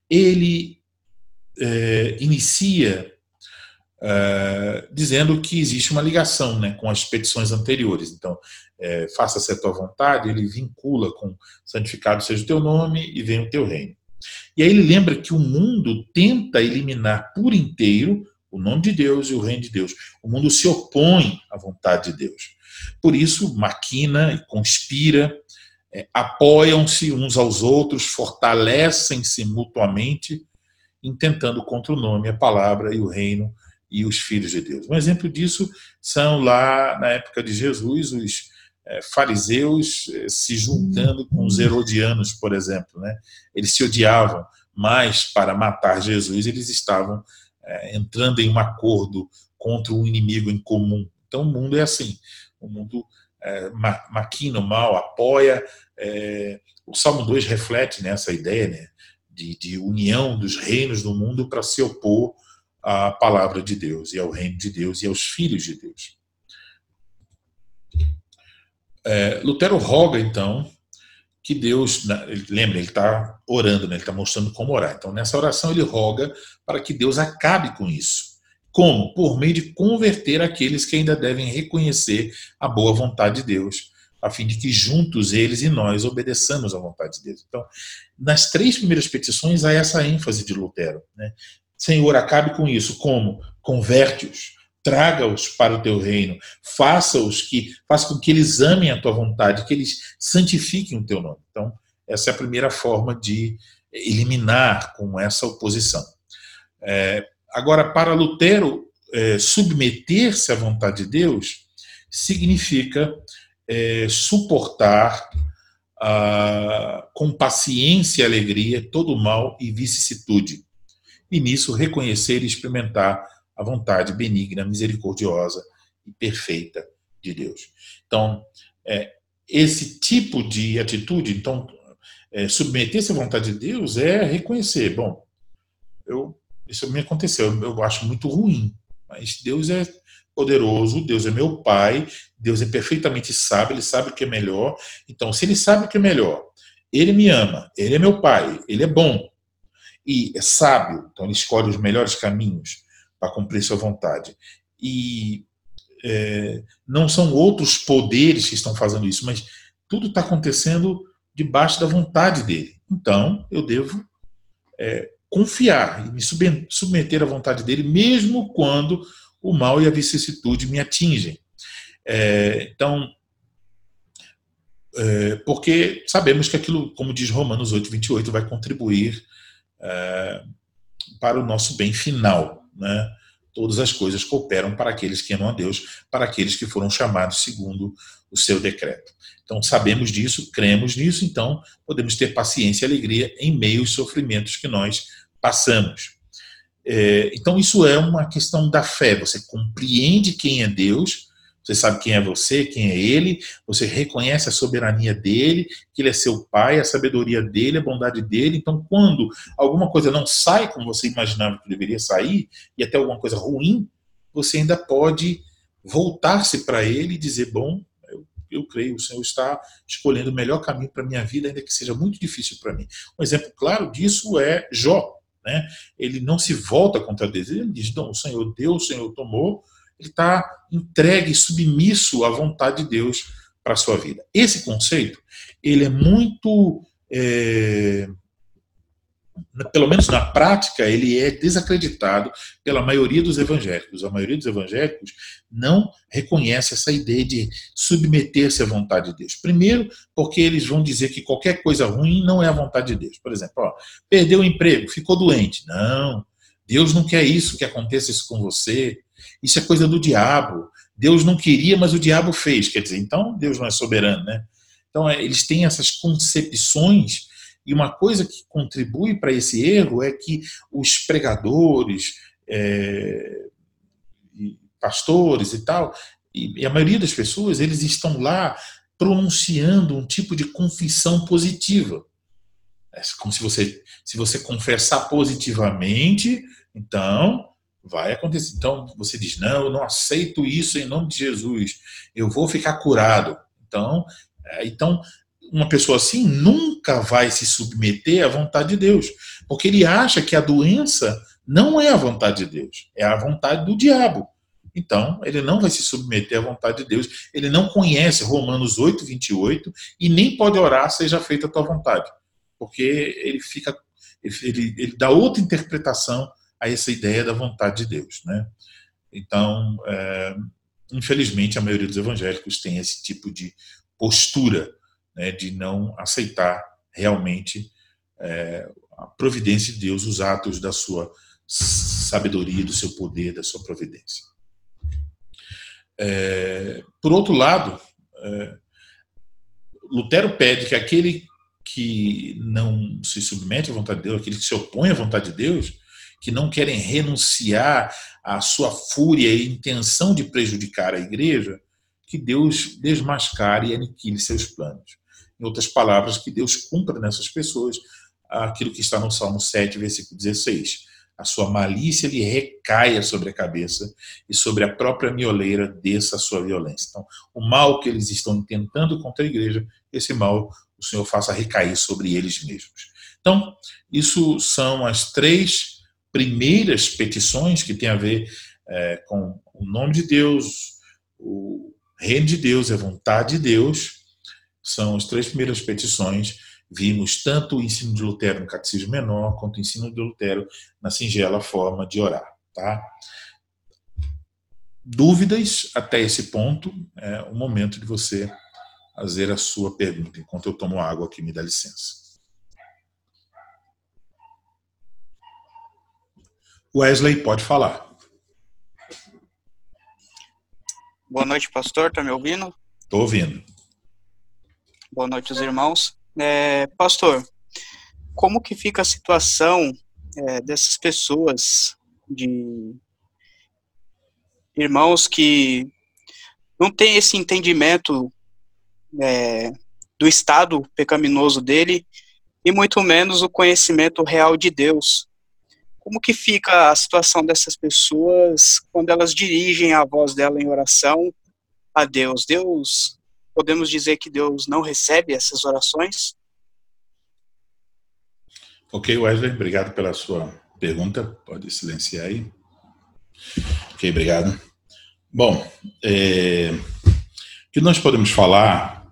Ele é, inicia é, dizendo que existe uma ligação né, com as petições anteriores. Então, é, faça-se a tua vontade, ele vincula com santificado seja o teu nome e venha o teu reino. E aí ele lembra que o mundo tenta eliminar por inteiro o nome de Deus e o reino de Deus. O mundo se opõe à vontade de Deus. Por isso, maquina e conspira, é, apoiam-se uns aos outros, fortalecem-se mutuamente, intentando contra o nome, a palavra e o reino e os filhos de Deus. Um exemplo disso são lá na época de Jesus os é, fariseus é, se juntando com os herodianos, por exemplo. Né? Eles se odiavam, mas para matar Jesus eles estavam é, entrando em um acordo contra um inimigo em comum. Então o mundo é assim, o mundo é, maquina o mal, apoia. É, o Salmo 2 reflete nessa ideia né, de, de união dos reinos do mundo para se opor à palavra de Deus e ao reino de Deus e aos filhos de Deus. É, Lutero roga, então, que Deus, lembra, ele está orando, né? ele está mostrando como orar. Então, nessa oração, ele roga para que Deus acabe com isso. Como? Por meio de converter aqueles que ainda devem reconhecer a boa vontade de Deus, a fim de que juntos eles e nós obedeçamos à vontade de Deus. Então, nas três primeiras petições há essa ênfase de Lutero. Né? Senhor, acabe com isso. Como? Converte-os traga-os para o teu reino, faça-os que faça com que eles amem a tua vontade, que eles santifiquem o teu nome. Então, essa é a primeira forma de eliminar com essa oposição. É, agora, para Lutero, é, submeter-se à vontade de Deus significa é, suportar com paciência e alegria todo o mal e vicissitude, e nisso reconhecer e experimentar a vontade benigna, misericordiosa e perfeita de Deus. Então, é, esse tipo de atitude, então, é, submeter-se à vontade de Deus é reconhecer, bom, eu, isso me aconteceu, eu acho muito ruim, mas Deus é poderoso, Deus é meu Pai, Deus é perfeitamente sábio, Ele sabe o que é melhor. Então, se Ele sabe o que é melhor, Ele me ama, Ele é meu Pai, Ele é bom e é sábio, então Ele escolhe os melhores caminhos para cumprir sua vontade. E é, não são outros poderes que estão fazendo isso, mas tudo está acontecendo debaixo da vontade dele. Então, eu devo é, confiar e me submeter à vontade dele, mesmo quando o mal e a vicissitude me atingem. É, então, é, porque sabemos que aquilo, como diz Romanos 8, 28, vai contribuir é, para o nosso bem final né? todas as coisas cooperam para aqueles que amam a Deus, para aqueles que foram chamados segundo o seu decreto. Então, sabemos disso, cremos nisso, então podemos ter paciência e alegria em meio aos sofrimentos que nós passamos. É, então, isso é uma questão da fé. Você compreende quem é Deus, você sabe quem é você, quem é Ele, você reconhece a soberania dele, que Ele é seu Pai, a sabedoria dele, a bondade dele. Então, quando alguma coisa não sai como você imaginava que deveria sair, e até alguma coisa ruim, você ainda pode voltar-se para Ele e dizer: Bom, eu, eu creio, o Senhor está escolhendo o melhor caminho para a minha vida, ainda que seja muito difícil para mim. Um exemplo claro disso é Jó. Né? Ele não se volta contra Deus, ele diz: Não, o Senhor deu, o Senhor tomou ele está entregue, submisso à vontade de Deus para a sua vida. Esse conceito, ele é muito, é, pelo menos na prática, ele é desacreditado pela maioria dos evangélicos. A maioria dos evangélicos não reconhece essa ideia de submeter-se à vontade de Deus. Primeiro, porque eles vão dizer que qualquer coisa ruim não é a vontade de Deus. Por exemplo, ó, perdeu o emprego, ficou doente. Não, Deus não quer isso, que aconteça isso com você. Isso é coisa do diabo. Deus não queria, mas o diabo fez. Quer dizer, então Deus não é soberano, né? Então é, eles têm essas concepções e uma coisa que contribui para esse erro é que os pregadores, é, pastores e tal, e, e a maioria das pessoas, eles estão lá pronunciando um tipo de confissão positiva. É como se você, se você confessar positivamente, então vai acontecer. Então você diz: não, eu não aceito isso em nome de Jesus, eu vou ficar curado. Então, é, então uma pessoa assim nunca vai se submeter à vontade de Deus, porque ele acha que a doença não é a vontade de Deus, é a vontade do diabo. Então, ele não vai se submeter à vontade de Deus. Ele não conhece Romanos 8, 28 e nem pode orar, seja feita a tua vontade. Porque ele fica, ele, ele dá outra interpretação a essa ideia da vontade de Deus. Né? Então, é, infelizmente, a maioria dos evangélicos tem esse tipo de postura né, de não aceitar realmente é, a providência de Deus, os atos da sua sabedoria, do seu poder, da sua providência. É, por outro lado, é, Lutero pede que aquele que não se submete à vontade de Deus, aquele que se opõe à vontade de Deus, que não querem renunciar à sua fúria e intenção de prejudicar a igreja, que Deus desmascare e aniquile seus planos. Em outras palavras, que Deus cumpra nessas pessoas aquilo que está no Salmo 7, versículo 16. A sua malícia lhe recaia sobre a cabeça e sobre a própria mioleira desça a sua violência. Então, o mal que eles estão intentando contra a igreja, esse mal o Senhor faça recair sobre eles mesmos. Então, isso são as três primeiras petições que tem a ver é, com o nome de Deus, o reino de Deus, a vontade de Deus, são as três primeiras petições. Vimos tanto o ensino de Lutero no Catecismo Menor, quanto o ensino de Lutero na singela forma de orar. Tá? Dúvidas até esse ponto? É o momento de você fazer a sua pergunta. Enquanto eu tomo água aqui, me dá licença. Wesley, pode falar. Boa noite, pastor. Está me ouvindo? Estou ouvindo. Boa noite, os irmãos. É, pastor, como que fica a situação é, dessas pessoas, de irmãos que não têm esse entendimento é, do estado pecaminoso dele e muito menos o conhecimento real de Deus como que fica a situação dessas pessoas quando elas dirigem a voz dela em oração a Deus? Deus, podemos dizer que Deus não recebe essas orações? Ok, Wesley, obrigado pela sua pergunta. Pode silenciar aí. Ok, obrigado. Bom, é, o que nós podemos falar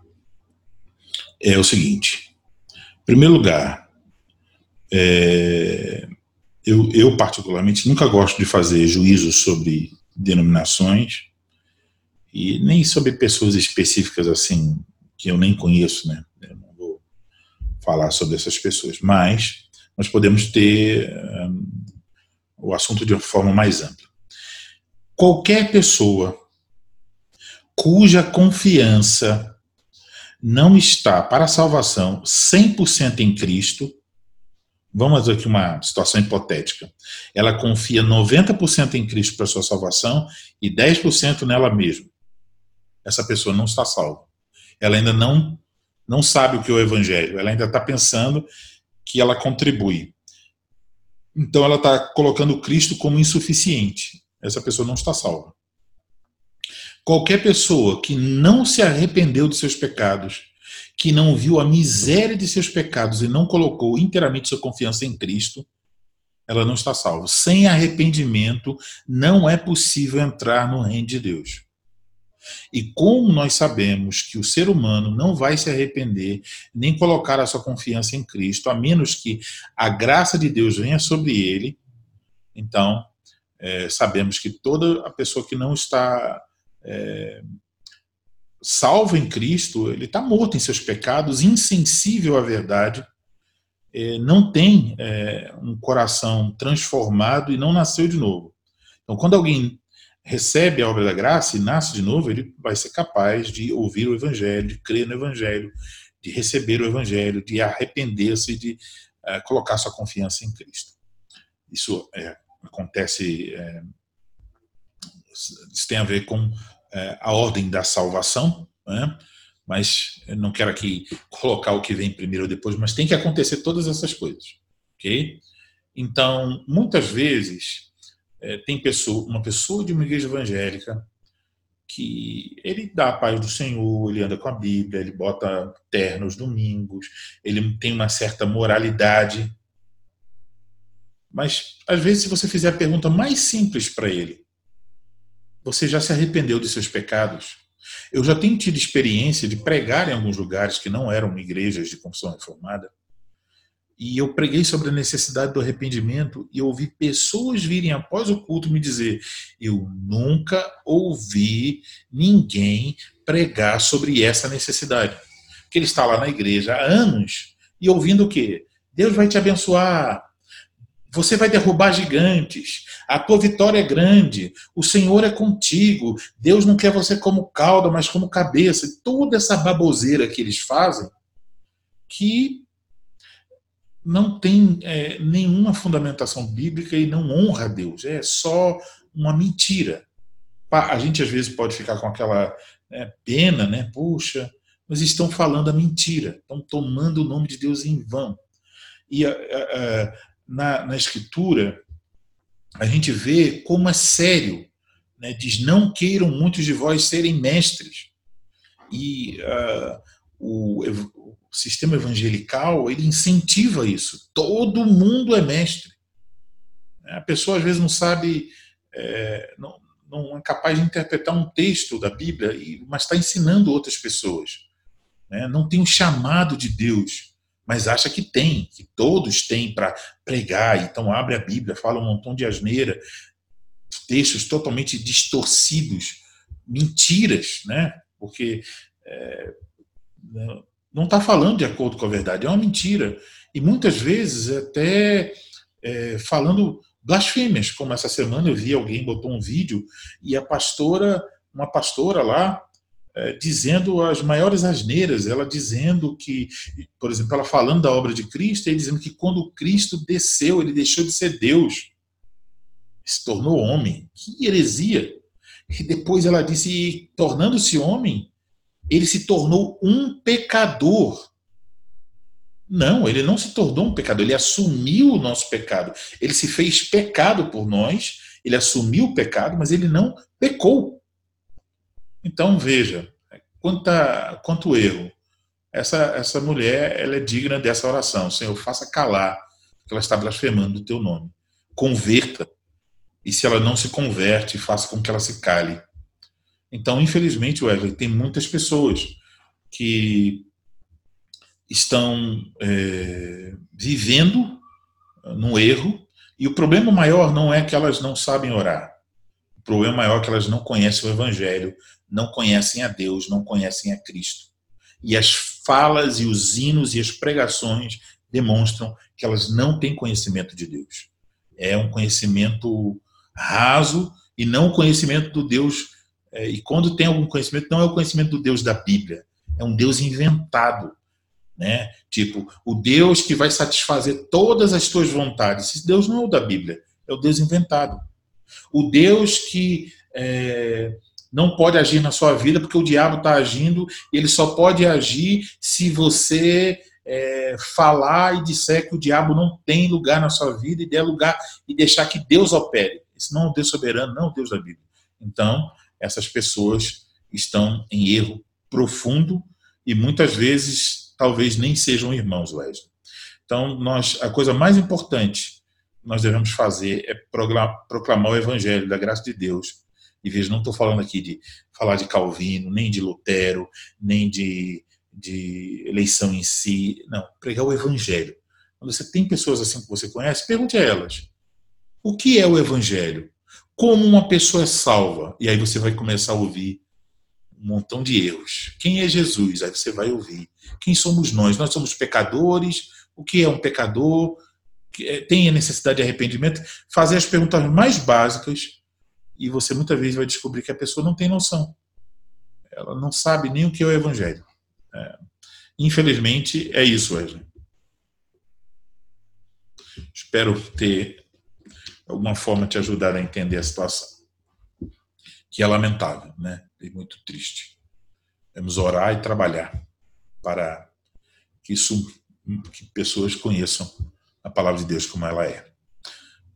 é o seguinte. Em primeiro lugar, é, eu, eu, particularmente, nunca gosto de fazer juízos sobre denominações e nem sobre pessoas específicas assim que eu nem conheço, né? Eu não vou falar sobre essas pessoas, mas nós podemos ter um, o assunto de uma forma mais ampla. Qualquer pessoa cuja confiança não está para a salvação 100% em Cristo vamos aqui uma situação hipotética. Ela confia 90% em Cristo para sua salvação e 10% nela mesma. Essa pessoa não está salva. Ela ainda não não sabe o que é o evangelho. Ela ainda está pensando que ela contribui. Então ela está colocando Cristo como insuficiente. Essa pessoa não está salva. Qualquer pessoa que não se arrependeu de seus pecados, que não viu a miséria de seus pecados e não colocou inteiramente sua confiança em Cristo, ela não está salva. Sem arrependimento, não é possível entrar no reino de Deus. E como nós sabemos que o ser humano não vai se arrepender nem colocar a sua confiança em Cristo, a menos que a graça de Deus venha sobre ele, então é, sabemos que toda a pessoa que não está é, salvo em Cristo, ele está morto em seus pecados, insensível à verdade, é, não tem é, um coração transformado e não nasceu de novo. Então, quando alguém recebe a obra da graça e nasce de novo, ele vai ser capaz de ouvir o Evangelho, de crer no Evangelho, de receber o Evangelho, de arrepender-se, de uh, colocar sua confiança em Cristo. Isso é, acontece, é, isso tem a ver com é, a ordem da salvação, né? mas eu não quero aqui colocar o que vem primeiro ou depois, mas tem que acontecer todas essas coisas, ok? Então, muitas vezes, é, tem pessoa, uma pessoa de uma igreja evangélica que ele dá a paz do Senhor, ele anda com a Bíblia, ele bota terno nos domingos, ele tem uma certa moralidade. Mas, às vezes, se você fizer a pergunta mais simples para ele, você já se arrependeu de seus pecados? Eu já tenho tido experiência de pregar em alguns lugares que não eram igrejas de confissão reformada, e eu preguei sobre a necessidade do arrependimento e ouvi pessoas virem após o culto me dizer: eu nunca ouvi ninguém pregar sobre essa necessidade. Porque ele está lá na igreja há anos e ouvindo o quê? Deus vai te abençoar. Você vai derrubar gigantes. A tua vitória é grande. O Senhor é contigo. Deus não quer você como cauda, mas como cabeça. Toda essa baboseira que eles fazem, que não tem é, nenhuma fundamentação bíblica e não honra a Deus. É só uma mentira. A gente às vezes pode ficar com aquela né, pena, né? Puxa, mas estão falando a mentira, estão tomando o nome de Deus em vão. E a, a, na, na Escritura, a gente vê como é sério. Né? Diz: Não queiram muitos de vós serem mestres. E uh, o sistema evangelical ele incentiva isso. Todo mundo é mestre. A pessoa às vezes não sabe, é, não, não é capaz de interpretar um texto da Bíblia, mas está ensinando outras pessoas. Né? Não tem um chamado de Deus, mas acha que tem, que todos têm para pregar. Então abre a Bíblia, fala um montão de asneira, textos totalmente distorcidos, mentiras, né? Porque é, não está falando de acordo com a verdade, é uma mentira. E muitas vezes até é, falando blasfêmias, como essa semana eu vi alguém botou um vídeo e a pastora, uma pastora lá, é, dizendo as maiores asneiras, ela dizendo que, por exemplo, ela falando da obra de Cristo e dizendo que quando Cristo desceu, ele deixou de ser Deus, se tornou homem. Que heresia! E depois ela disse, tornando-se homem, ele se tornou um pecador. Não, ele não se tornou um pecador, ele assumiu o nosso pecado. Ele se fez pecado por nós, ele assumiu o pecado, mas ele não pecou. Então, veja, quanta, quanto erro. Essa, essa mulher ela é digna dessa oração. Senhor, faça calar, que ela está blasfemando o teu nome. Converta. E se ela não se converte, faça com que ela se cale. Então, infelizmente, Wesley, tem muitas pessoas que estão é, vivendo no erro, e o problema maior não é que elas não sabem orar. O problema maior é que elas não conhecem o Evangelho, não conhecem a Deus, não conhecem a Cristo. E as falas e os hinos e as pregações demonstram que elas não têm conhecimento de Deus. É um conhecimento raso e não o conhecimento do Deus é, e quando tem algum conhecimento, não é o conhecimento do Deus da Bíblia, é um Deus inventado. Né? Tipo, o Deus que vai satisfazer todas as tuas vontades. Esse Deus não é o da Bíblia, é o Deus inventado. O Deus que é, não pode agir na sua vida porque o diabo está agindo e ele só pode agir se você é, falar e disser que o diabo não tem lugar na sua vida e der lugar e deixar que Deus opere. Esse não é o Deus soberano, não é o Deus da Bíblia. Então, essas pessoas estão em erro profundo e muitas vezes talvez nem sejam irmãos, Wesley. Então, nós, a coisa mais importante nós devemos fazer é proclamar o evangelho da graça de Deus. E veja, não estou falando aqui de falar de Calvino, nem de Lutero, nem de de eleição em si. Não, pregar o evangelho. Quando você tem pessoas assim que você conhece, pergunte a elas: o que é o evangelho? Como uma pessoa é salva? E aí você vai começar a ouvir um montão de erros. Quem é Jesus? Aí você vai ouvir. Quem somos nós? Nós somos pecadores. O que é um pecador? É, tem a necessidade de arrependimento? Fazer as perguntas mais básicas e você muitas vezes vai descobrir que a pessoa não tem noção. Ela não sabe nem o que é o evangelho. É, infelizmente, é isso, Wesley. Espero ter alguma forma te ajudar a entender a situação. Que é lamentável, né? E muito triste. Vamos orar e trabalhar para que isso que pessoas conheçam a palavra de Deus como ela é.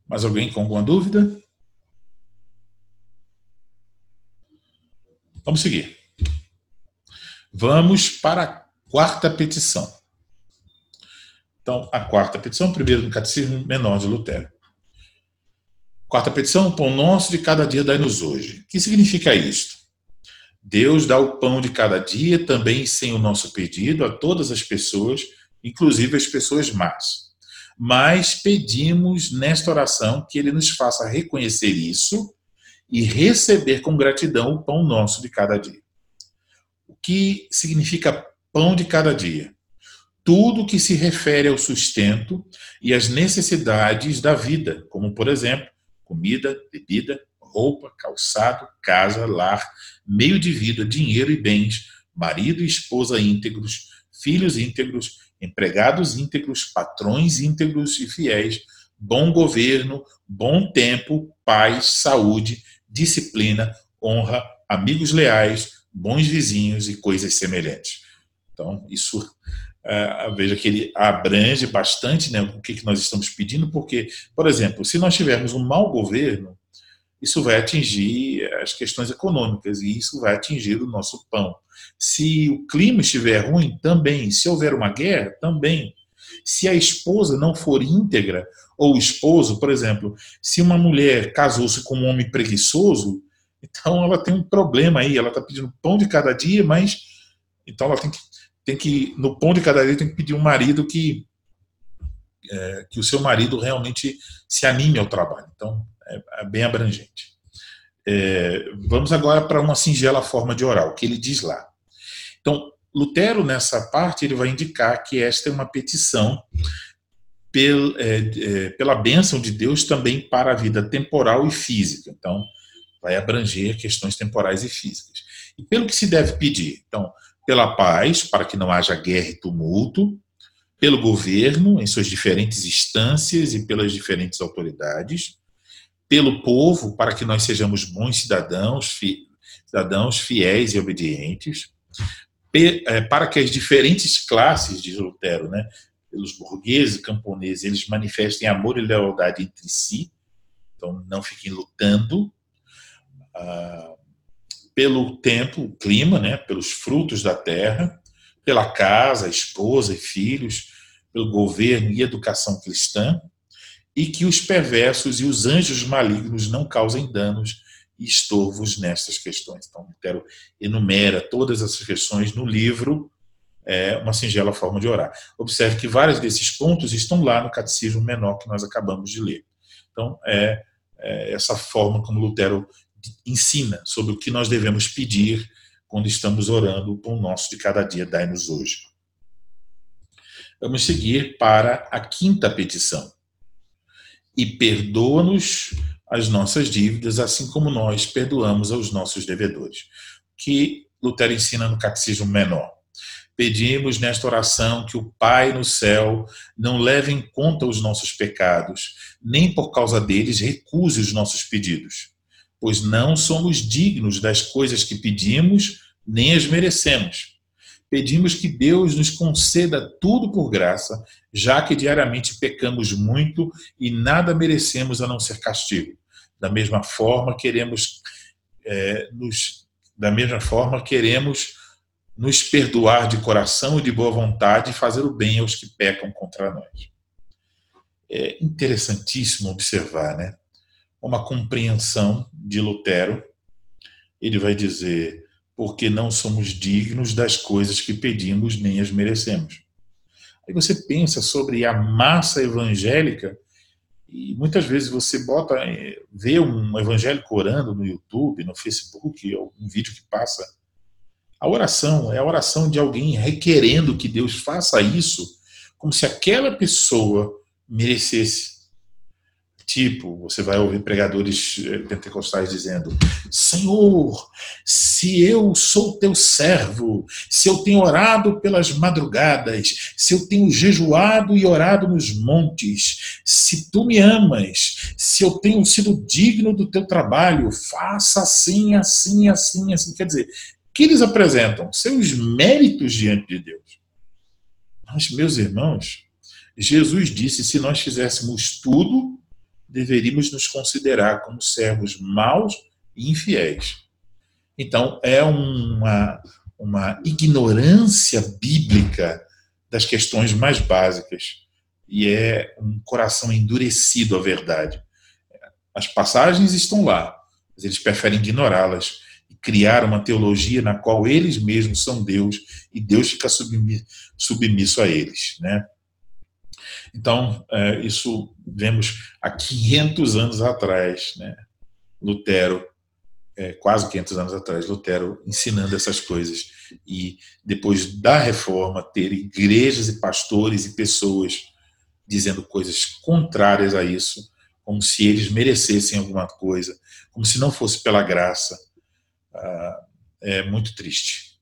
Mais alguém com alguma dúvida? Vamos seguir. Vamos para a quarta petição. Então, a quarta petição, primeiro no Catecismo Menor de Lutero. Quarta petição, o pão nosso de cada dia dai-nos hoje. O que significa isto? Deus dá o pão de cada dia, também sem o nosso pedido, a todas as pessoas, inclusive as pessoas más. Mas pedimos nesta oração que Ele nos faça reconhecer isso e receber com gratidão o pão nosso de cada dia que significa pão de cada dia. Tudo que se refere ao sustento e às necessidades da vida, como, por exemplo, comida, bebida, roupa, calçado, casa, lar, meio de vida, dinheiro e bens, marido e esposa íntegros, filhos íntegros, empregados íntegros, patrões íntegros e fiéis, bom governo, bom tempo, paz, saúde, disciplina, honra, amigos leais, bons vizinhos e coisas semelhantes. Então, isso veja que ele abrange bastante né, o que, que nós estamos pedindo, porque, por exemplo, se nós tivermos um mau governo, isso vai atingir as questões econômicas e isso vai atingir o nosso pão. Se o clima estiver ruim, também. Se houver uma guerra, também. Se a esposa não for íntegra, ou o esposo, por exemplo, se uma mulher casou-se com um homem preguiçoso, então ela tem um problema aí, ela está pedindo pão de cada dia, mas então ela tem que, tem que no pão de cada dia tem que pedir um marido que é, que o seu marido realmente se anime ao trabalho. Então é, é bem abrangente. É, vamos agora para uma singela forma de orar, o que ele diz lá. Então Lutero nessa parte ele vai indicar que esta é uma petição pel, é, é, pela bênção de Deus também para a vida temporal e física. Então vai abranger questões temporais e físicas. E pelo que se deve pedir? Então, pela paz, para que não haja guerra e tumulto, pelo governo, em suas diferentes instâncias e pelas diferentes autoridades, pelo povo, para que nós sejamos bons cidadãos, fi, cidadãos fiéis e obedientes, pe, é, para que as diferentes classes, diz Lutero, né, pelos burgueses e camponeses, eles manifestem amor e lealdade entre si, então não fiquem lutando, ah, pelo tempo, o clima, né, pelos frutos da terra, pela casa, esposa e filhos, pelo governo e educação cristã, e que os perversos e os anjos malignos não causem danos e estorvos nessas questões. Então, Lutero enumera todas essas questões no livro é, Uma Singela Forma de Orar. Observe que vários desses pontos estão lá no Catecismo Menor que nós acabamos de ler. Então, é, é essa forma como Lutero ensina sobre o que nós devemos pedir quando estamos orando o pão nosso de cada dia, dai-nos hoje. Vamos seguir para a quinta petição. E perdoa-nos as nossas dívidas, assim como nós perdoamos aos nossos devedores. Que Lutero ensina no Catecismo Menor. Pedimos nesta oração que o Pai no céu não leve em conta os nossos pecados, nem por causa deles recuse os nossos pedidos, pois não somos dignos das coisas que pedimos, nem as merecemos. Pedimos que Deus nos conceda tudo por graça, já que diariamente pecamos muito e nada merecemos a não ser castigo. Da mesma forma, queremos é, nos, da mesma forma queremos nos perdoar de coração e de boa vontade e fazer o bem aos que pecam contra nós. É interessantíssimo observar, né? Uma compreensão de Lutero. Ele vai dizer: porque não somos dignos das coisas que pedimos nem as merecemos. Aí você pensa sobre a massa evangélica e muitas vezes você bota, eh, vê um evangélico orando no YouTube, no Facebook, um vídeo que passa a oração é a oração de alguém requerendo que Deus faça isso, como se aquela pessoa merecesse. Tipo, você vai ouvir pregadores eh, pentecostais dizendo: Senhor, se eu sou teu servo, se eu tenho orado pelas madrugadas, se eu tenho jejuado e orado nos montes, se tu me amas, se eu tenho sido digno do teu trabalho, faça assim, assim, assim, assim. Quer dizer, que eles apresentam? Seus méritos diante de Deus. Mas, meus irmãos, Jesus disse: se nós fizéssemos tudo, deveríamos nos considerar como servos maus e infiéis. Então, é uma, uma ignorância bíblica das questões mais básicas e é um coração endurecido à verdade. As passagens estão lá, mas eles preferem ignorá-las criar uma teologia na qual eles mesmos são Deus e Deus fica submisso a eles, né? Então, é, isso vemos há 500 anos atrás, né? Lutero, é, quase 500 anos atrás, Lutero ensinando essas coisas. E depois da reforma, ter igrejas e pastores e pessoas dizendo coisas contrárias a isso, como se eles merecessem alguma coisa, como se não fosse pela graça, é muito triste.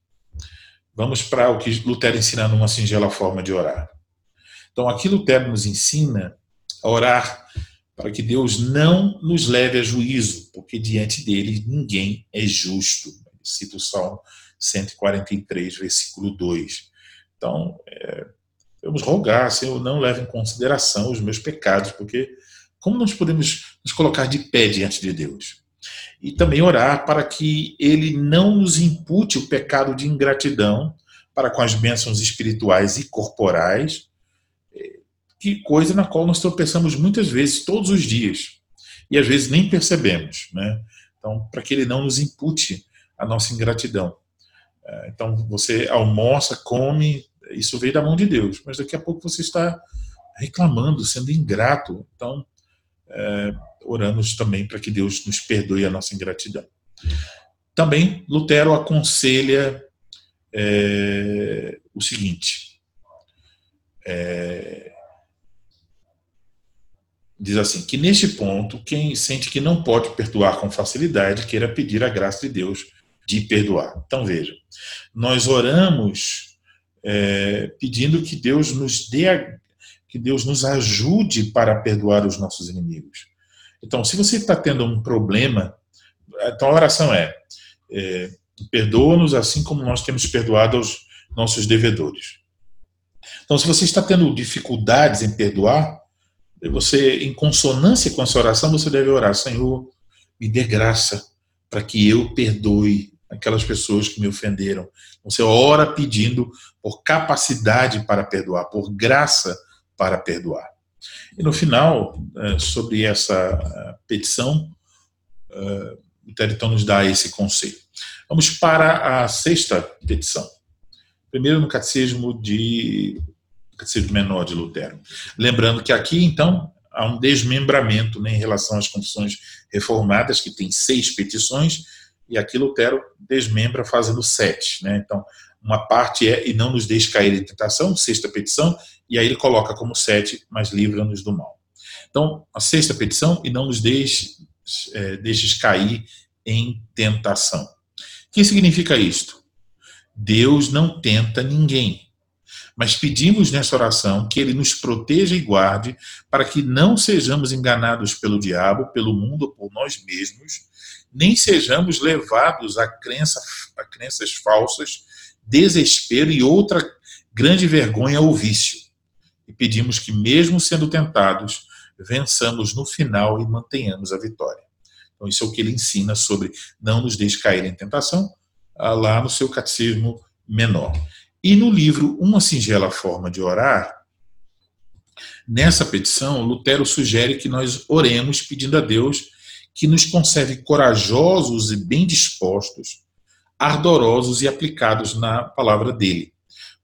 Vamos para o que Lutero ensina numa singela forma de orar. Então, aqui Lutero nos ensina a orar para que Deus não nos leve a juízo, porque diante dele ninguém é justo. Cito o Salmo 143, versículo 2. Então, é, vamos rogar, Senhor, não leve em consideração os meus pecados, porque como nós podemos nos colocar de pé diante de Deus? e também orar para que ele não nos impute o pecado de ingratidão para com as bênçãos espirituais e corporais, que coisa na qual nós tropeçamos muitas vezes, todos os dias, e às vezes nem percebemos, né? Então, para que ele não nos impute a nossa ingratidão. Eh, então, você almoça, come, isso veio da mão de Deus, mas daqui a pouco você está reclamando, sendo ingrato. Então, é, oramos também para que Deus nos perdoe a nossa ingratidão. Também Lutero aconselha é, o seguinte: é, diz assim, que neste ponto, quem sente que não pode perdoar com facilidade, queira pedir a graça de Deus de perdoar. Então veja, nós oramos é, pedindo que Deus nos dê a, que Deus nos ajude para perdoar os nossos inimigos. Então, se você está tendo um problema, então a oração é, é perdoa-nos assim como nós temos perdoado aos nossos devedores. Então, se você está tendo dificuldades em perdoar, você, em consonância com essa oração, você deve orar, Senhor, me dê graça para que eu perdoe aquelas pessoas que me ofenderam. Então, você ora pedindo por capacidade para perdoar, por graça para perdoar. E no final, é, sobre essa é, petição, é, o Teritão nos dá esse conselho. Vamos para a sexta petição. Primeiro no catecismo de catecismo menor de Lutero. Lembrando que aqui, então, há um desmembramento né, em relação às confissões reformadas, que tem seis petições, e aqui Lutero desmembra fazendo sete. Né? Então, uma parte é e não nos deixe cair em tentação, sexta petição, e aí ele coloca como sete, mas livra-nos do mal. Então, a sexta petição, e não nos deixe, é, deixes cair em tentação. O que significa isto? Deus não tenta ninguém. Mas pedimos nessa oração que ele nos proteja e guarde para que não sejamos enganados pelo diabo, pelo mundo por nós mesmos, nem sejamos levados a, crença, a crenças falsas, desespero e outra grande vergonha ou vício. E pedimos que, mesmo sendo tentados, vençamos no final e mantenhamos a vitória. Então, isso é o que ele ensina sobre não nos deixe cair em tentação, ah, lá no seu catecismo menor. E no livro Uma Singela Forma de Orar, nessa petição, Lutero sugere que nós oremos pedindo a Deus que nos conserve corajosos e bem dispostos, ardorosos e aplicados na palavra dele.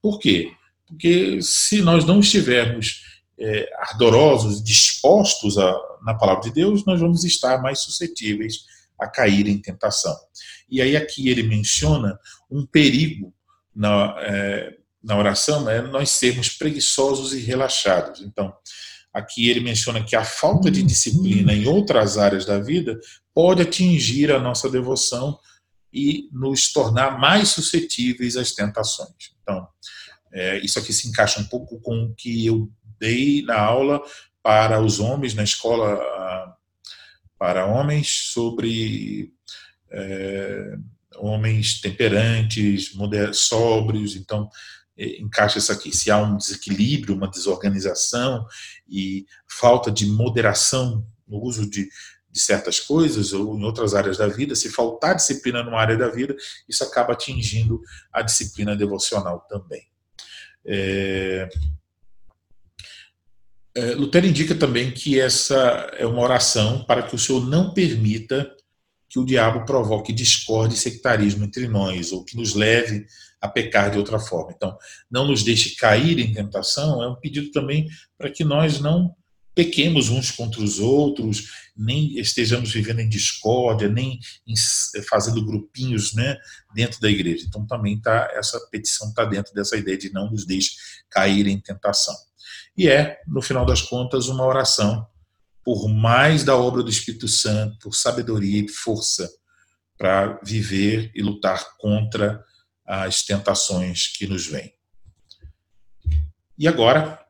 Por quê? Porque se nós não estivermos é, ardorosos, dispostos a, na palavra de Deus, nós vamos estar mais suscetíveis a cair em tentação. E aí aqui ele menciona um perigo na, é, na oração é nós sermos preguiçosos e relaxados. Então, aqui ele menciona que a falta de disciplina em outras áreas da vida pode atingir a nossa devoção e nos tornar mais suscetíveis às tentações. Então, é, isso aqui se encaixa um pouco com o que eu dei na aula para os homens, na escola para homens, sobre é, homens temperantes, sóbrios, então é, encaixa isso aqui. Se há um desequilíbrio, uma desorganização e falta de moderação no uso de, de certas coisas ou em outras áreas da vida, se faltar disciplina numa área da vida, isso acaba atingindo a disciplina devocional também. É... É, Lutero indica também que essa é uma oração para que o Senhor não permita que o diabo provoque discórdia e sectarismo entre nós, ou que nos leve a pecar de outra forma. Então, não nos deixe cair em tentação é um pedido também para que nós não pequemos uns contra os outros, nem estejamos vivendo em discórdia, nem em, fazendo grupinhos né, dentro da igreja. Então, também tá, essa petição está dentro dessa ideia de não nos deixe cair em tentação. E é, no final das contas, uma oração por mais da obra do Espírito Santo, por sabedoria e força para viver e lutar contra as tentações que nos vêm. E agora,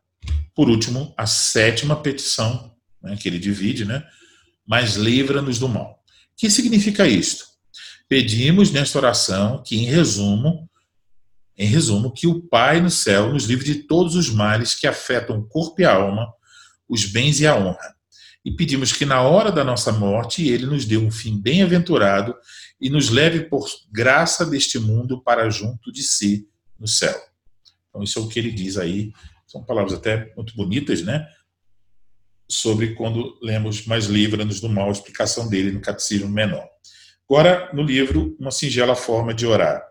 por último, a sétima petição, né, que ele divide, né? Mas livra-nos do mal. O que significa isto? Pedimos nesta oração que, em resumo, em resumo, que o Pai no céu nos livre de todos os males que afetam o corpo e a alma, os bens e a honra e pedimos que na hora da nossa morte ele nos dê um fim bem-aventurado e nos leve por graça deste mundo para junto de si no céu. Então isso é o que ele diz aí, são palavras até muito bonitas, né? Sobre quando lemos mais livra-nos do mal, a explicação dele no Catecismo Menor. Agora, no livro, uma singela forma de orar.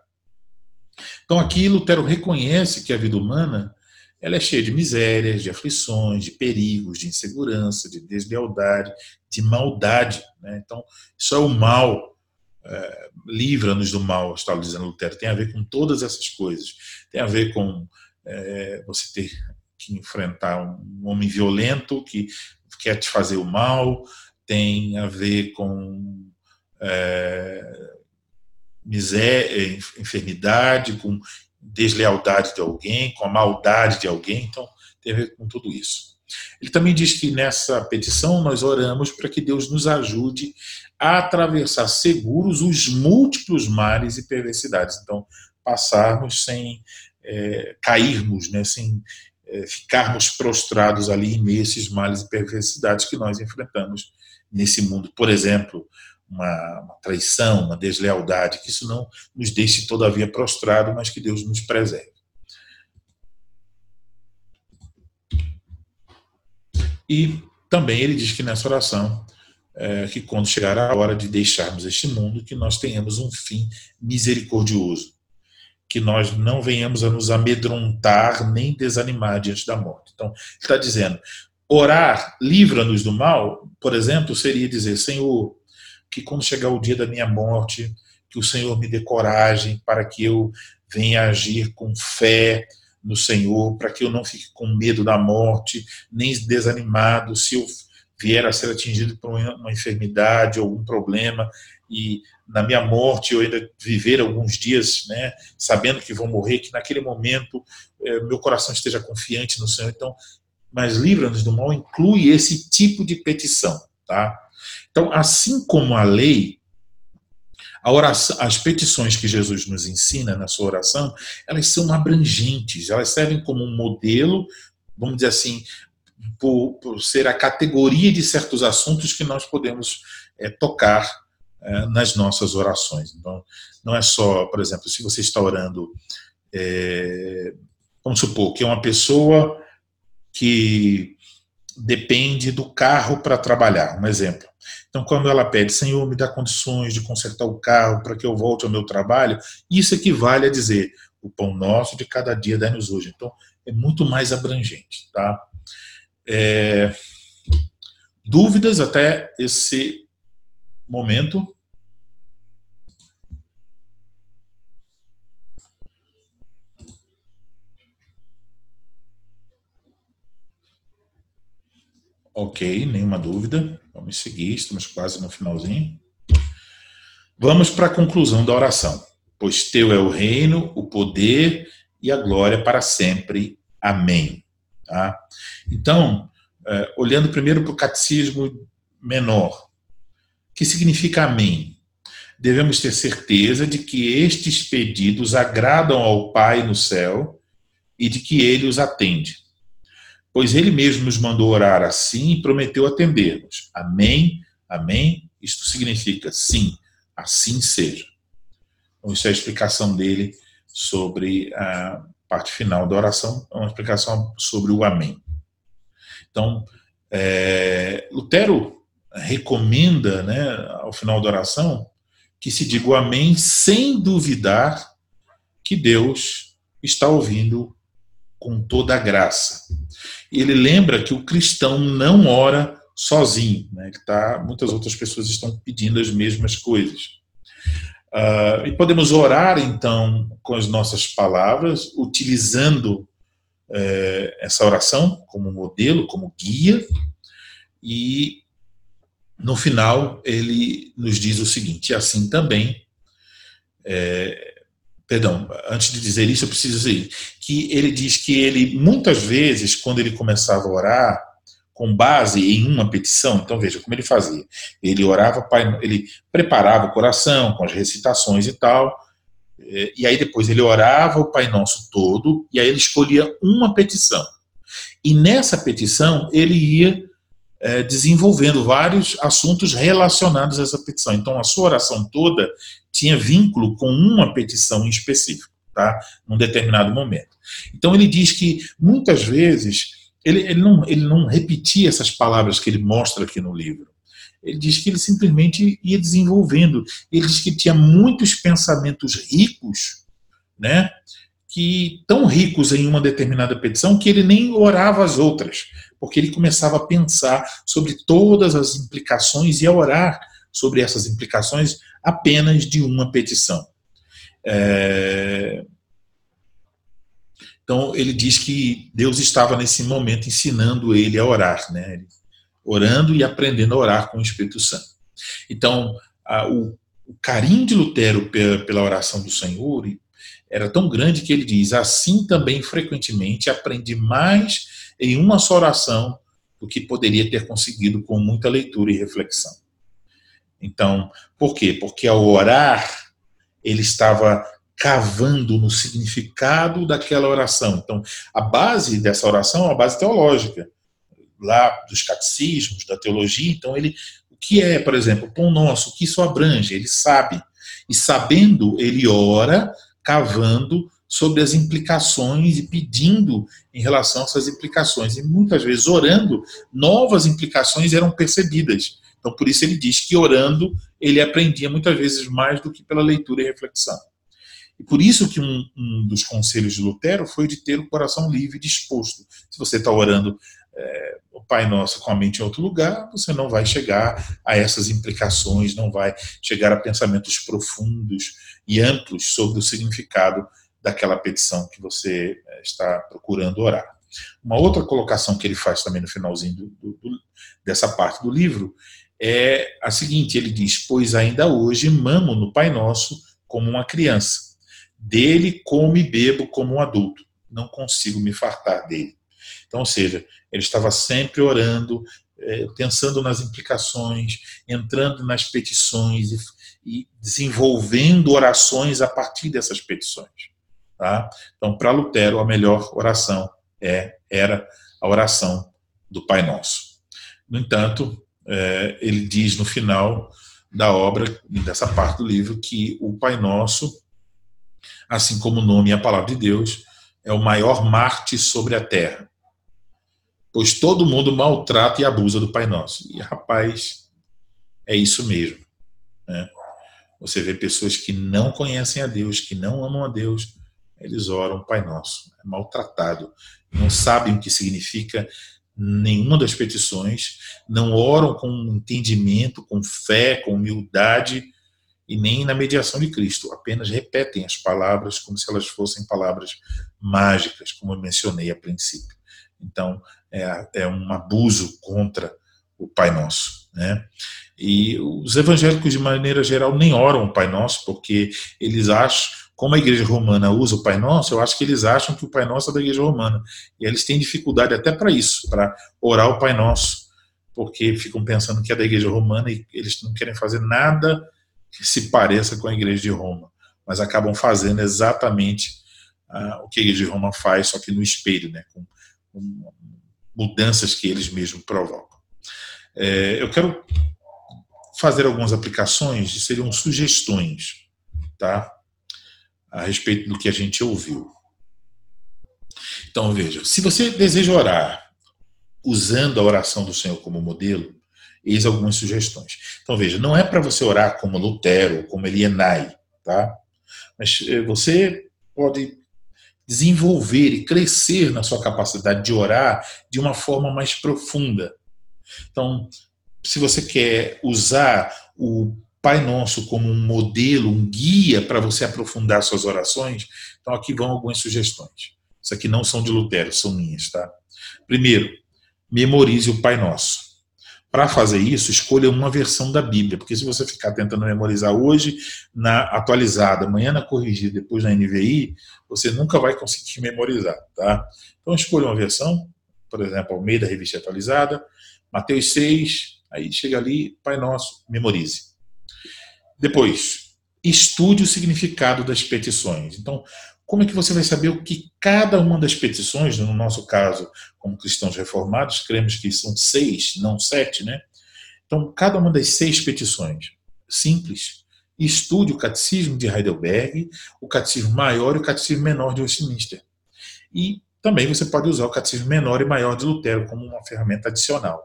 Então aqui Lutero reconhece que a vida humana ela é cheia de misérias, de aflições, de perigos, de insegurança, de deslealdade, de maldade. Né? Então, isso é o mal. É, Livra-nos do mal, está dizendo Lutero. Tem a ver com todas essas coisas. Tem a ver com é, você ter que enfrentar um homem violento que quer te fazer o mal. Tem a ver com é, miséria, enfermidade, com deslealdade de alguém, com a maldade de alguém, então tem a ver com tudo isso. Ele também diz que nessa petição nós oramos para que Deus nos ajude a atravessar seguros os múltiplos mares e perversidades. Então, passarmos sem é, cairmos, né, sem é, ficarmos prostrados ali em meio a esses males e perversidades que nós enfrentamos nesse mundo. Por exemplo, uma, uma, traição, uma deslealdade, que isso não nos deixe todavia prostrado, mas que Deus nos preserve. E também ele diz que nessa oração, é, que quando chegar a hora de deixarmos este mundo, que nós tenhamos um fim misericordioso, que nós não venhamos a nos amedrontar nem desanimar diante da morte. Então, ele está dizendo, orar, livra-nos do mal, por exemplo, seria dizer, Senhor, que quando chegar o dia da minha morte, que o Senhor me dê coragem para que eu venha agir com fé no Senhor, para que eu não fique com medo da morte, nem desanimado se eu vier a ser atingido por uma enfermidade ou um problema, e na minha morte eu ainda viver alguns dias, né, sabendo que vou morrer, que naquele momento é, meu coração esteja confiante no Senhor. Então, mas livra-nos do mal inclui esse tipo de petição, tá? Então, assim como a lei, a oração, as petições que Jesus nos ensina na sua oração, elas são abrangentes, elas servem como um modelo, vamos dizer assim, por, por ser a categoria de certos assuntos que nós podemos é, tocar é, nas nossas orações. Então, não é só, por exemplo, se você está orando, é, vamos supor que é uma pessoa que depende do carro para trabalhar, um exemplo. Então, quando ela pede, Senhor, me dá condições de consertar o carro para que eu volte ao meu trabalho, isso equivale a dizer, o pão nosso de cada dia dá-nos hoje. Então, é muito mais abrangente, tá? É... Dúvidas até esse momento? Ok, nenhuma dúvida. Vamos seguir, estamos quase no finalzinho. Vamos para a conclusão da oração. Pois teu é o reino, o poder e a glória para sempre. Amém. Tá? Então, é, olhando primeiro para o catecismo menor, que significa amém? Devemos ter certeza de que estes pedidos agradam ao Pai no céu e de que ele os atende pois ele mesmo nos mandou orar assim e prometeu atender-nos. Amém, amém. Isto significa sim, assim seja. Então, isso é a explicação dele sobre a parte final da oração, é uma explicação sobre o amém. Então, é, Lutero recomenda, né, ao final da oração, que se diga o amém sem duvidar que Deus está ouvindo com toda a graça ele lembra que o cristão não ora sozinho. Né? Ele tá, muitas outras pessoas estão pedindo as mesmas coisas. Uh, e podemos orar, então, com as nossas palavras, utilizando uh, essa oração como modelo, como guia, e no final ele nos diz o seguinte: assim também, é, Perdão, antes de dizer isso, eu preciso dizer que ele diz que ele, muitas vezes, quando ele começava a orar, com base em uma petição, então veja como ele fazia. Ele orava, ele preparava o coração com as recitações e tal, eh, e aí depois ele orava o Pai Nosso todo, e aí ele escolhia uma petição. E nessa petição ele ia é, desenvolvendo vários assuntos relacionados a essa petição. Então, a sua oração toda tinha vínculo com uma petição em específico, tá? num determinado momento. Então, ele diz que muitas vezes ele, ele, não, ele não repetia essas palavras que ele mostra aqui no livro. Ele diz que ele simplesmente ia desenvolvendo. Ele diz que tinha muitos pensamentos ricos, né? que tão ricos em uma determinada petição que ele nem orava as outras, porque ele começava a pensar sobre todas as implicações e a orar sobre essas implicações apenas de uma petição. É... Então ele diz que Deus estava nesse momento ensinando ele a orar, né? orando e aprendendo a orar com o Espírito Santo. Então a, o, o carinho de Lutero pela, pela oração do Senhor era tão grande que ele diz: assim também frequentemente aprendi mais em uma só oração do que poderia ter conseguido com muita leitura e reflexão. Então, por quê? Porque ao orar, ele estava cavando no significado daquela oração. Então, a base dessa oração é a base teológica, lá dos catecismos, da teologia. Então, ele, o que é, por exemplo, o pão nosso, o que isso abrange? Ele sabe. E sabendo, ele ora cavando sobre as implicações e pedindo em relação a essas implicações. E muitas vezes, orando, novas implicações eram percebidas. Então, por isso ele diz que orando, ele aprendia muitas vezes mais do que pela leitura e reflexão. E por isso que um, um dos conselhos de Lutero foi de ter o coração livre e disposto. Se você está orando é, o Pai Nosso com a mente em outro lugar, você não vai chegar a essas implicações, não vai chegar a pensamentos profundos e amplos sobre o significado daquela petição que você eh, está procurando orar. Uma outra colocação que ele faz também no finalzinho do, do, dessa parte do livro é a seguinte: ele diz, pois ainda hoje mamo no Pai Nosso como uma criança. Dele como e bebo como um adulto. Não consigo me fartar dele. Então, ou seja, ele estava sempre orando, é, pensando nas implicações, entrando nas petições e, desenvolvendo orações a partir dessas petições. Tá? Então, para Lutero, a melhor oração é, era a oração do Pai Nosso. No entanto, é, ele diz no final da obra, dessa parte do livro, que o Pai Nosso, assim como o nome e a palavra de Deus, é o maior Marte sobre a terra. Pois todo mundo maltrata e abusa do Pai Nosso. E, rapaz, é isso mesmo. Né? Você vê pessoas que não conhecem a Deus, que não amam a Deus, eles oram Pai Nosso. É maltratado. Não sabem o que significa nenhuma das petições, não oram com entendimento, com fé, com humildade e nem na mediação de Cristo, apenas repetem as palavras como se elas fossem palavras mágicas, como eu mencionei a princípio. Então, é, é um abuso contra o Pai Nosso. Né? E os evangélicos, de maneira geral, nem oram o Pai Nosso, porque eles acham, como a igreja romana usa o Pai Nosso, eu acho que eles acham que o Pai Nosso é da igreja romana. E eles têm dificuldade até para isso, para orar o Pai Nosso, porque ficam pensando que é da igreja romana e eles não querem fazer nada que se pareça com a igreja de Roma, mas acabam fazendo exatamente uh, o que a igreja de Roma faz, só que no espelho, né, com, com mudanças que eles mesmos provocam. É, eu quero fazer algumas aplicações, seriam sugestões, tá? a respeito do que a gente ouviu. Então, veja, se você deseja orar usando a oração do Senhor como modelo, eis algumas sugestões. Então, veja, não é para você orar como Lutero, como Elienay, tá? Mas eh, você pode desenvolver e crescer na sua capacidade de orar de uma forma mais profunda. Então, se você quer usar o Pai Nosso como um modelo, um guia para você aprofundar suas orações, então aqui vão algumas sugestões. Isso aqui não são de Lutero, são minhas, tá? Primeiro, memorize o Pai Nosso. Para fazer isso, escolha uma versão da Bíblia, porque se você ficar tentando memorizar hoje na atualizada, amanhã na corrigida, depois na NVI, você nunca vai conseguir memorizar, tá? Então escolha uma versão, por exemplo, ao meio da revista atualizada, Mateus 6, aí chega ali, Pai Nosso, memorize. Depois, estude o significado das petições. Então, como é que você vai saber o que cada uma das petições, no nosso caso, como cristãos reformados, cremos que são seis, não sete, né? Então, cada uma das seis petições, simples, estude o catecismo de Heidelberg, o catecismo maior e o catecismo menor de Westminster. E também você pode usar o catecismo menor e maior de Lutero como uma ferramenta adicional.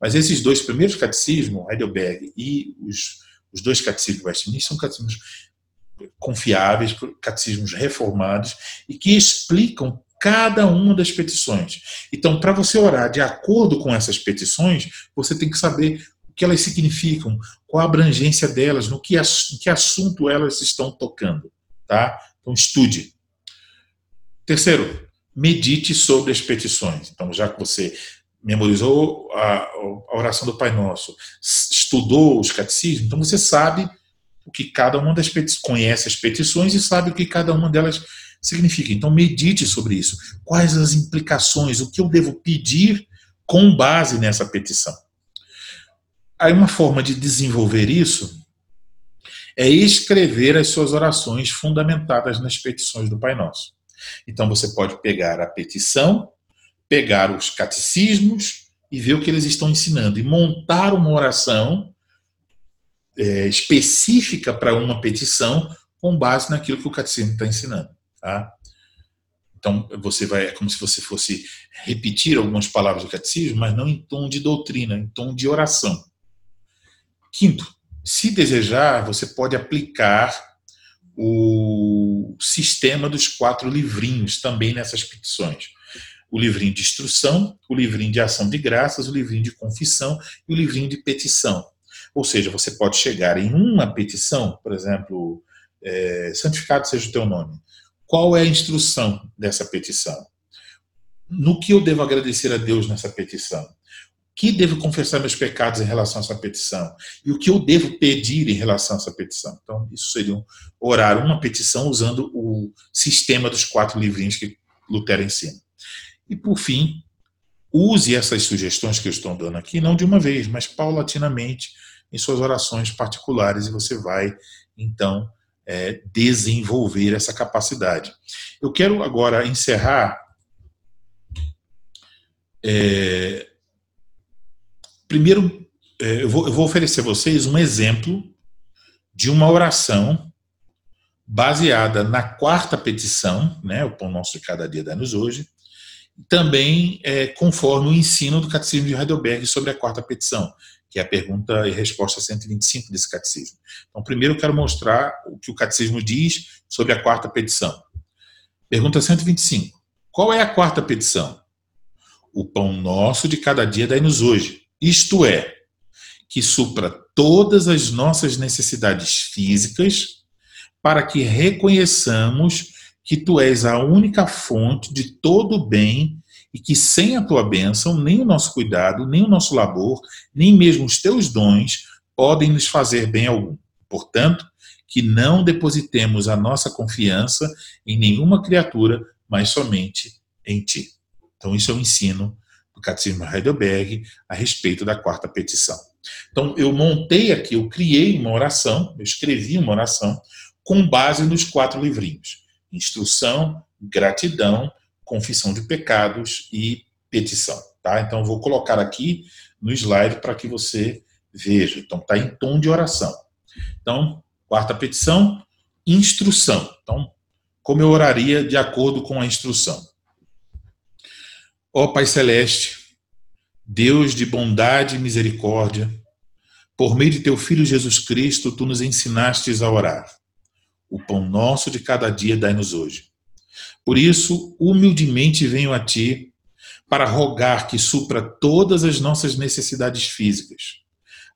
Mas esses dois primeiros catecismos, Heidelberg e os os dois catecismos de Westminster são catecismos confiáveis, catecismos reformados e que explicam cada uma das petições. Então, para você orar de acordo com essas petições, você tem que saber o que elas significam, qual a abrangência delas, no que, em que assunto elas estão tocando. Tá? Então, estude. Terceiro, medite sobre as petições. Então, já que você memorizou a, a oração do Pai Nosso, estudou os catecismos, então você sabe o que cada uma das petições, conhece as petições e sabe o que cada uma delas significa. Então medite sobre isso. Quais as implicações, o que eu devo pedir com base nessa petição. Aí uma forma de desenvolver isso é escrever as suas orações fundamentadas nas petições do Pai Nosso. Então você pode pegar a petição pegar os catecismos e ver o que eles estão ensinando e montar uma oração é, específica para uma petição com base naquilo que o catecismo está ensinando. Tá? Então, você vai, é como se você fosse repetir algumas palavras do catecismo, mas não em tom de doutrina, em tom de oração. Quinto, se desejar, você pode aplicar o sistema dos quatro livrinhos também nessas petições o livrinho de instrução, o livrinho de ação de graças, o livrinho de confissão e o livrinho de petição. Ou seja, você pode chegar em uma petição, por exemplo, é, santificado seja o teu nome. Qual é a instrução dessa petição? No que eu devo agradecer a Deus nessa petição? que devo confessar meus pecados em relação a essa petição e o que eu devo pedir em relação a essa petição. Então, isso seria um, orar uma petição usando o sistema dos quatro livrinhos que Lutero ensina. E, por fim, use essas sugestões que eu estou dando aqui, não de uma vez, mas paulatinamente em suas orações particulares, e você vai, então, é, desenvolver essa capacidade. Eu quero agora encerrar. É, primeiro, é, eu, vou, eu vou oferecer a vocês um exemplo de uma oração baseada na quarta petição, né, o pão nosso de cada dia dá-nos hoje, também é, conforme o ensino do Catecismo de Heidelberg sobre a quarta petição, que é a pergunta e resposta 125 desse catecismo. Então, primeiro eu quero mostrar o que o catecismo diz sobre a quarta petição. Pergunta 125. Qual é a quarta petição? O pão nosso de cada dia dai-nos hoje. Isto é, que supra todas as nossas necessidades físicas, para que reconheçamos que tu és a única fonte de todo o bem e que sem a tua bênção, nem o nosso cuidado, nem o nosso labor, nem mesmo os teus dons podem nos fazer bem algum. Portanto, que não depositemos a nossa confiança em nenhuma criatura, mas somente em ti. Então, isso é o ensino do Catecismo Heidelberg a respeito da quarta petição. Então, eu montei aqui, eu criei uma oração, eu escrevi uma oração com base nos quatro livrinhos: instrução, gratidão, confissão de pecados e petição. Tá? Então, vou colocar aqui no slide para que você veja. Então, está em tom de oração. Então, quarta petição, instrução. Então, como eu oraria de acordo com a instrução? Ó Pai Celeste, Deus de bondade e misericórdia, por meio de teu Filho Jesus Cristo, tu nos ensinastes a orar. O pão nosso de cada dia dai-nos hoje. Por isso, humildemente venho a ti para rogar que supra todas as nossas necessidades físicas.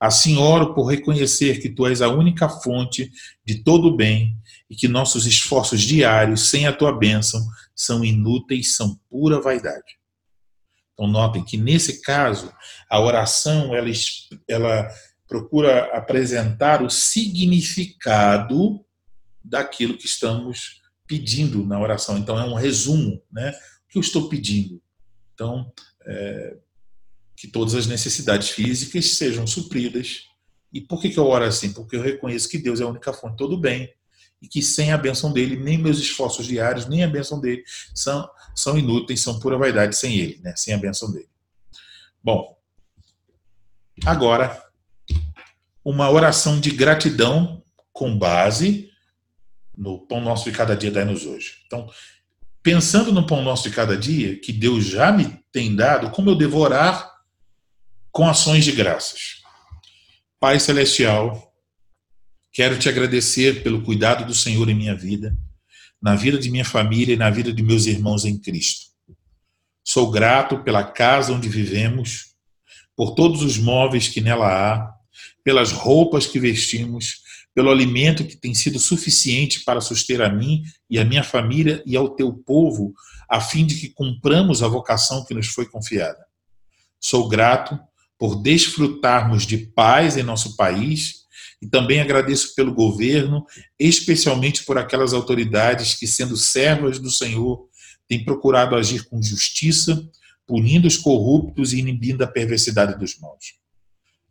Assim oro por reconhecer que tu és a única fonte de todo o bem e que nossos esforços diários sem a tua bênção são inúteis, são pura vaidade. Então notem que nesse caso a oração ela, ela procura apresentar o significado daquilo que estamos pedindo na oração. Então, é um resumo, né? O que eu estou pedindo? Então, é, que todas as necessidades físicas sejam supridas. E por que, que eu oro assim? Porque eu reconheço que Deus é a única fonte todo bem e que sem a benção dele, nem meus esforços diários, nem a benção dele são, são inúteis, são pura vaidade sem ele, né? sem a benção dele. Bom, agora, uma oração de gratidão com base no pão nosso de cada dia dai-nos hoje. Então, pensando no pão nosso de cada dia, que Deus já me tem dado, como eu devorar com ações de graças. Pai Celestial, quero te agradecer pelo cuidado do Senhor em minha vida, na vida de minha família e na vida de meus irmãos em Cristo. Sou grato pela casa onde vivemos, por todos os móveis que nela há, pelas roupas que vestimos, pelo alimento que tem sido suficiente para suster a mim e a minha família e ao teu povo, a fim de que cumpramos a vocação que nos foi confiada. Sou grato por desfrutarmos de paz em nosso país e também agradeço pelo governo, especialmente por aquelas autoridades que, sendo servas do Senhor, têm procurado agir com justiça, punindo os corruptos e inibindo a perversidade dos maus.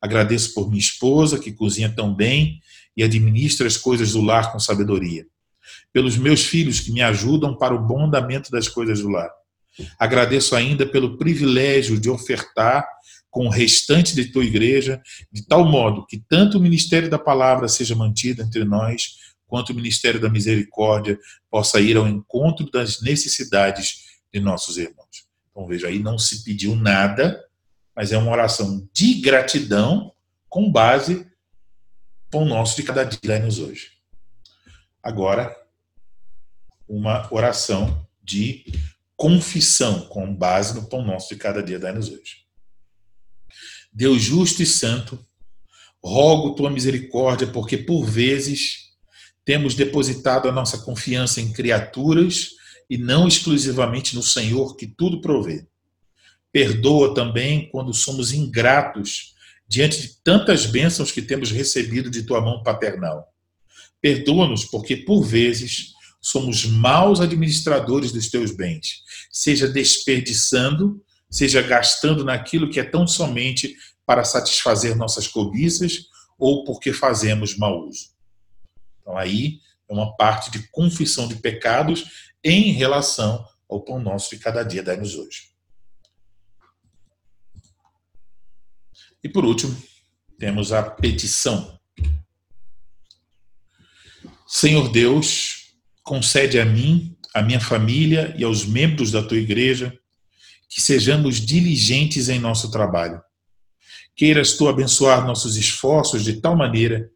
Agradeço por minha esposa, que cozinha tão bem e administra as coisas do lar com sabedoria. Pelos meus filhos que me ajudam para o bom andamento das coisas do lar. Agradeço ainda pelo privilégio de ofertar com o restante de tua igreja, de tal modo que tanto o ministério da palavra seja mantido entre nós, quanto o ministério da misericórdia possa ir ao encontro das necessidades de nossos irmãos. Então veja aí, não se pediu nada, mas é uma oração de gratidão com base pão nosso de cada dia dai-nos hoje. Agora, uma oração de confissão com base no pão nosso de cada dia dai-nos hoje. Deus justo e santo, rogo tua misericórdia, porque por vezes temos depositado a nossa confiança em criaturas e não exclusivamente no Senhor que tudo provê. Perdoa também quando somos ingratos diante de tantas bênçãos que temos recebido de tua mão paternal. Perdoa-nos porque, por vezes, somos maus administradores dos teus bens, seja desperdiçando, seja gastando naquilo que é tão somente para satisfazer nossas cobiças ou porque fazemos mau uso. Então, aí é uma parte de confissão de pecados em relação ao pão nosso de cada dia, dai-nos hoje. E por último, temos a petição. Senhor Deus, concede a mim, à minha família e aos membros da tua igreja que sejamos diligentes em nosso trabalho. Queiras tu abençoar nossos esforços de tal maneira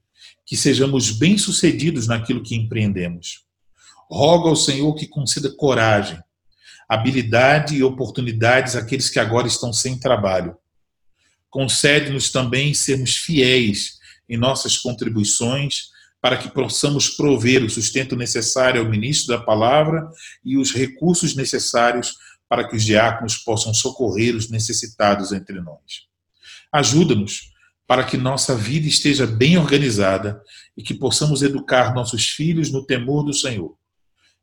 que sejamos bem-sucedidos naquilo que empreendemos. Rogo ao Senhor que conceda coragem, habilidade e oportunidades àqueles que agora estão sem trabalho concede-nos também sermos fiéis em nossas contribuições para que possamos prover o sustento necessário ao ministro da palavra e os recursos necessários para que os diáconos possam socorrer os necessitados entre nós. Ajuda-nos para que nossa vida esteja bem organizada e que possamos educar nossos filhos no temor do Senhor.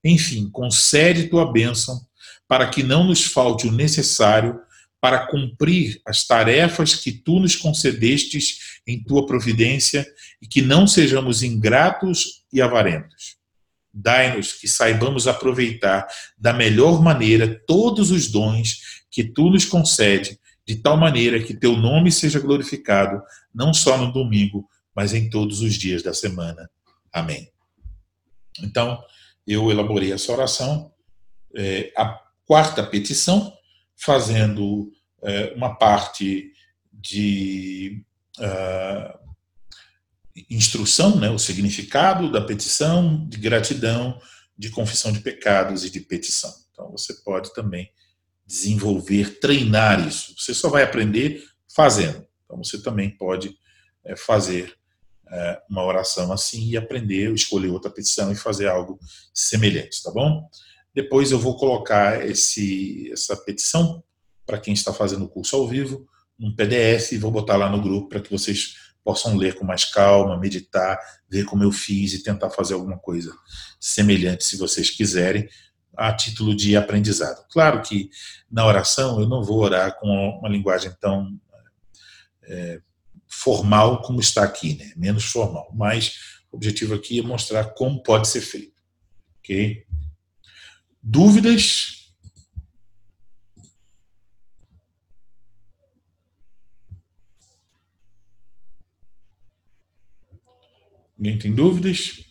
Enfim, concede tua bênção para que não nos falte o necessário para cumprir as tarefas que tu nos concedestes em tua providência e que não sejamos ingratos e avarentos. Dai-nos que saibamos aproveitar da melhor maneira todos os dons que tu nos concede, de tal maneira que teu nome seja glorificado, não só no domingo, mas em todos os dias da semana. Amém. Então, eu elaborei essa oração. É, a quarta petição fazendo é, uma parte de uh, instrução, né, o significado da petição, de gratidão, de confissão de pecados e de petição. Então você pode também desenvolver, treinar isso. Você só vai aprender fazendo. Então você também pode é, fazer é, uma oração assim e aprender, escolher outra petição e fazer algo semelhante, tá bom? Depois eu vou colocar esse, essa petição para quem está fazendo o curso ao vivo, um PDF e vou botar lá no grupo para que vocês possam ler com mais calma, meditar, ver como eu fiz e tentar fazer alguma coisa semelhante, se vocês quiserem, a título de aprendizado. Claro que na oração eu não vou orar com uma linguagem tão é, formal como está aqui, né? menos formal, mas o objetivo aqui é mostrar como pode ser feito. Ok? Dúvidas? Ninguém tem dúvidas?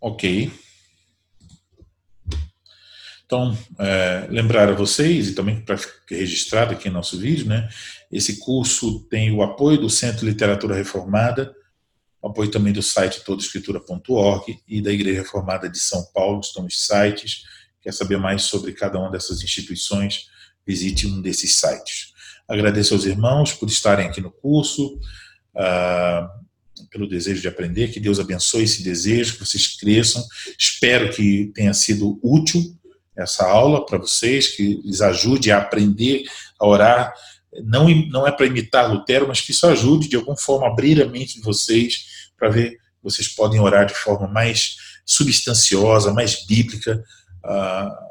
Ok. Então, é, lembrar a vocês, e também para ficar registrado aqui em nosso vídeo, né, esse curso tem o apoio do Centro de Literatura Reformada, apoio também do site todoescritura.org e da Igreja Reformada de São Paulo, estão os sites. Quer saber mais sobre cada uma dessas instituições? Visite um desses sites. Agradeço aos irmãos por estarem aqui no curso, uh, pelo desejo de aprender. Que Deus abençoe esse desejo, que vocês cresçam. Espero que tenha sido útil essa aula para vocês, que lhes ajude a aprender a orar não, não é para imitar Lutero, mas que isso ajude de alguma forma a abrir a mente de vocês para ver vocês podem orar de forma mais substanciosa, mais bíblica, uh,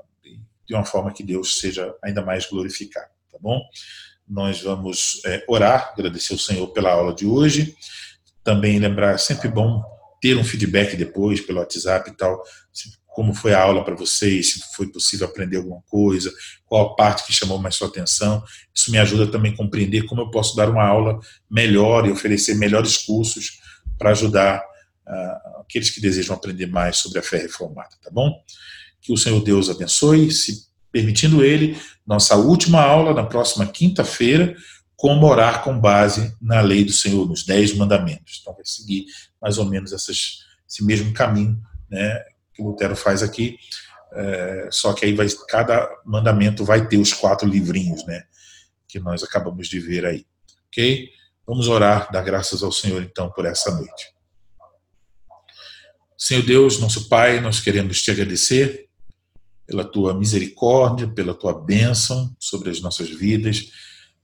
de uma forma que Deus seja ainda mais glorificado, tá bom? Nós vamos é, orar, agradecer ao Senhor pela aula de hoje, também lembrar, é sempre bom ter um feedback depois pelo WhatsApp e tal, como foi a aula para vocês, se foi possível aprender alguma coisa, qual a parte que chamou mais sua atenção. Isso me ajuda também a compreender como eu posso dar uma aula melhor e oferecer melhores cursos para ajudar uh, aqueles que desejam aprender mais sobre a fé reformada, tá bom? Que o Senhor Deus abençoe, se permitindo Ele, nossa última aula na próxima quinta-feira, como orar com base na lei do Senhor, nos dez mandamentos. Então vai seguir mais ou menos essas, esse mesmo caminho, né, que Lutero faz aqui, é, só que aí vai, cada mandamento vai ter os quatro livrinhos, né, que nós acabamos de ver aí, ok? Vamos orar, dar graças ao Senhor então por essa noite. Senhor Deus, nosso Pai, nós queremos te agradecer pela tua misericórdia, pela tua bênção sobre as nossas vidas,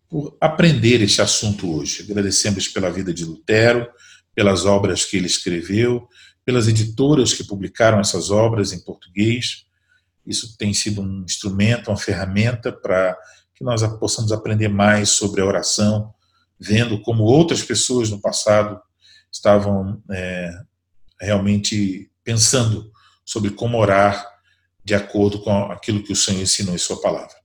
por aprender este assunto hoje. Agradecemos pela vida de Lutero, pelas obras que ele escreveu, pelas editoras que publicaram essas obras em português. Isso tem sido um instrumento, uma ferramenta para que nós possamos aprender mais sobre a oração, vendo como outras pessoas no passado estavam é, realmente pensando sobre como orar de acordo com aquilo que o Senhor ensinou em Sua palavra.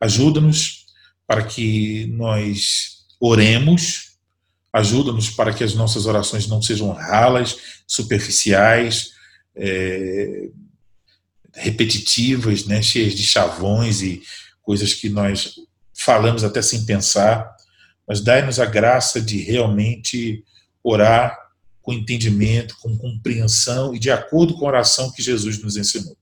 Ajuda-nos para que nós oremos, ajuda-nos para que as nossas orações não sejam ralas, superficiais, é, repetitivas, né, cheias de chavões e coisas que nós falamos até sem pensar, mas dai-nos a graça de realmente orar com entendimento, com compreensão e de acordo com a oração que Jesus nos ensinou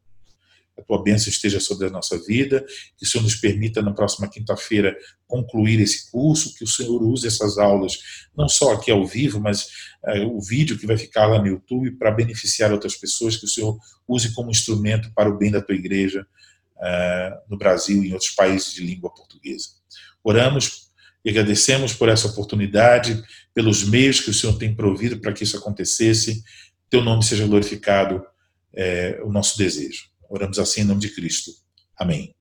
a tua bênção esteja sobre a nossa vida, que o Senhor nos permita na próxima quinta-feira concluir esse curso, que o Senhor use essas aulas, não só aqui ao vivo, mas uh, o vídeo que vai ficar lá no YouTube para beneficiar outras pessoas, que o Senhor use como instrumento para o bem da tua igreja uh, no Brasil e em outros países de língua portuguesa. Oramos e agradecemos por essa oportunidade, pelos meios que o Senhor tem provido para que isso acontecesse. Teu nome seja glorificado, é o nosso desejo. Oramos assim em nome de Cristo. Amém.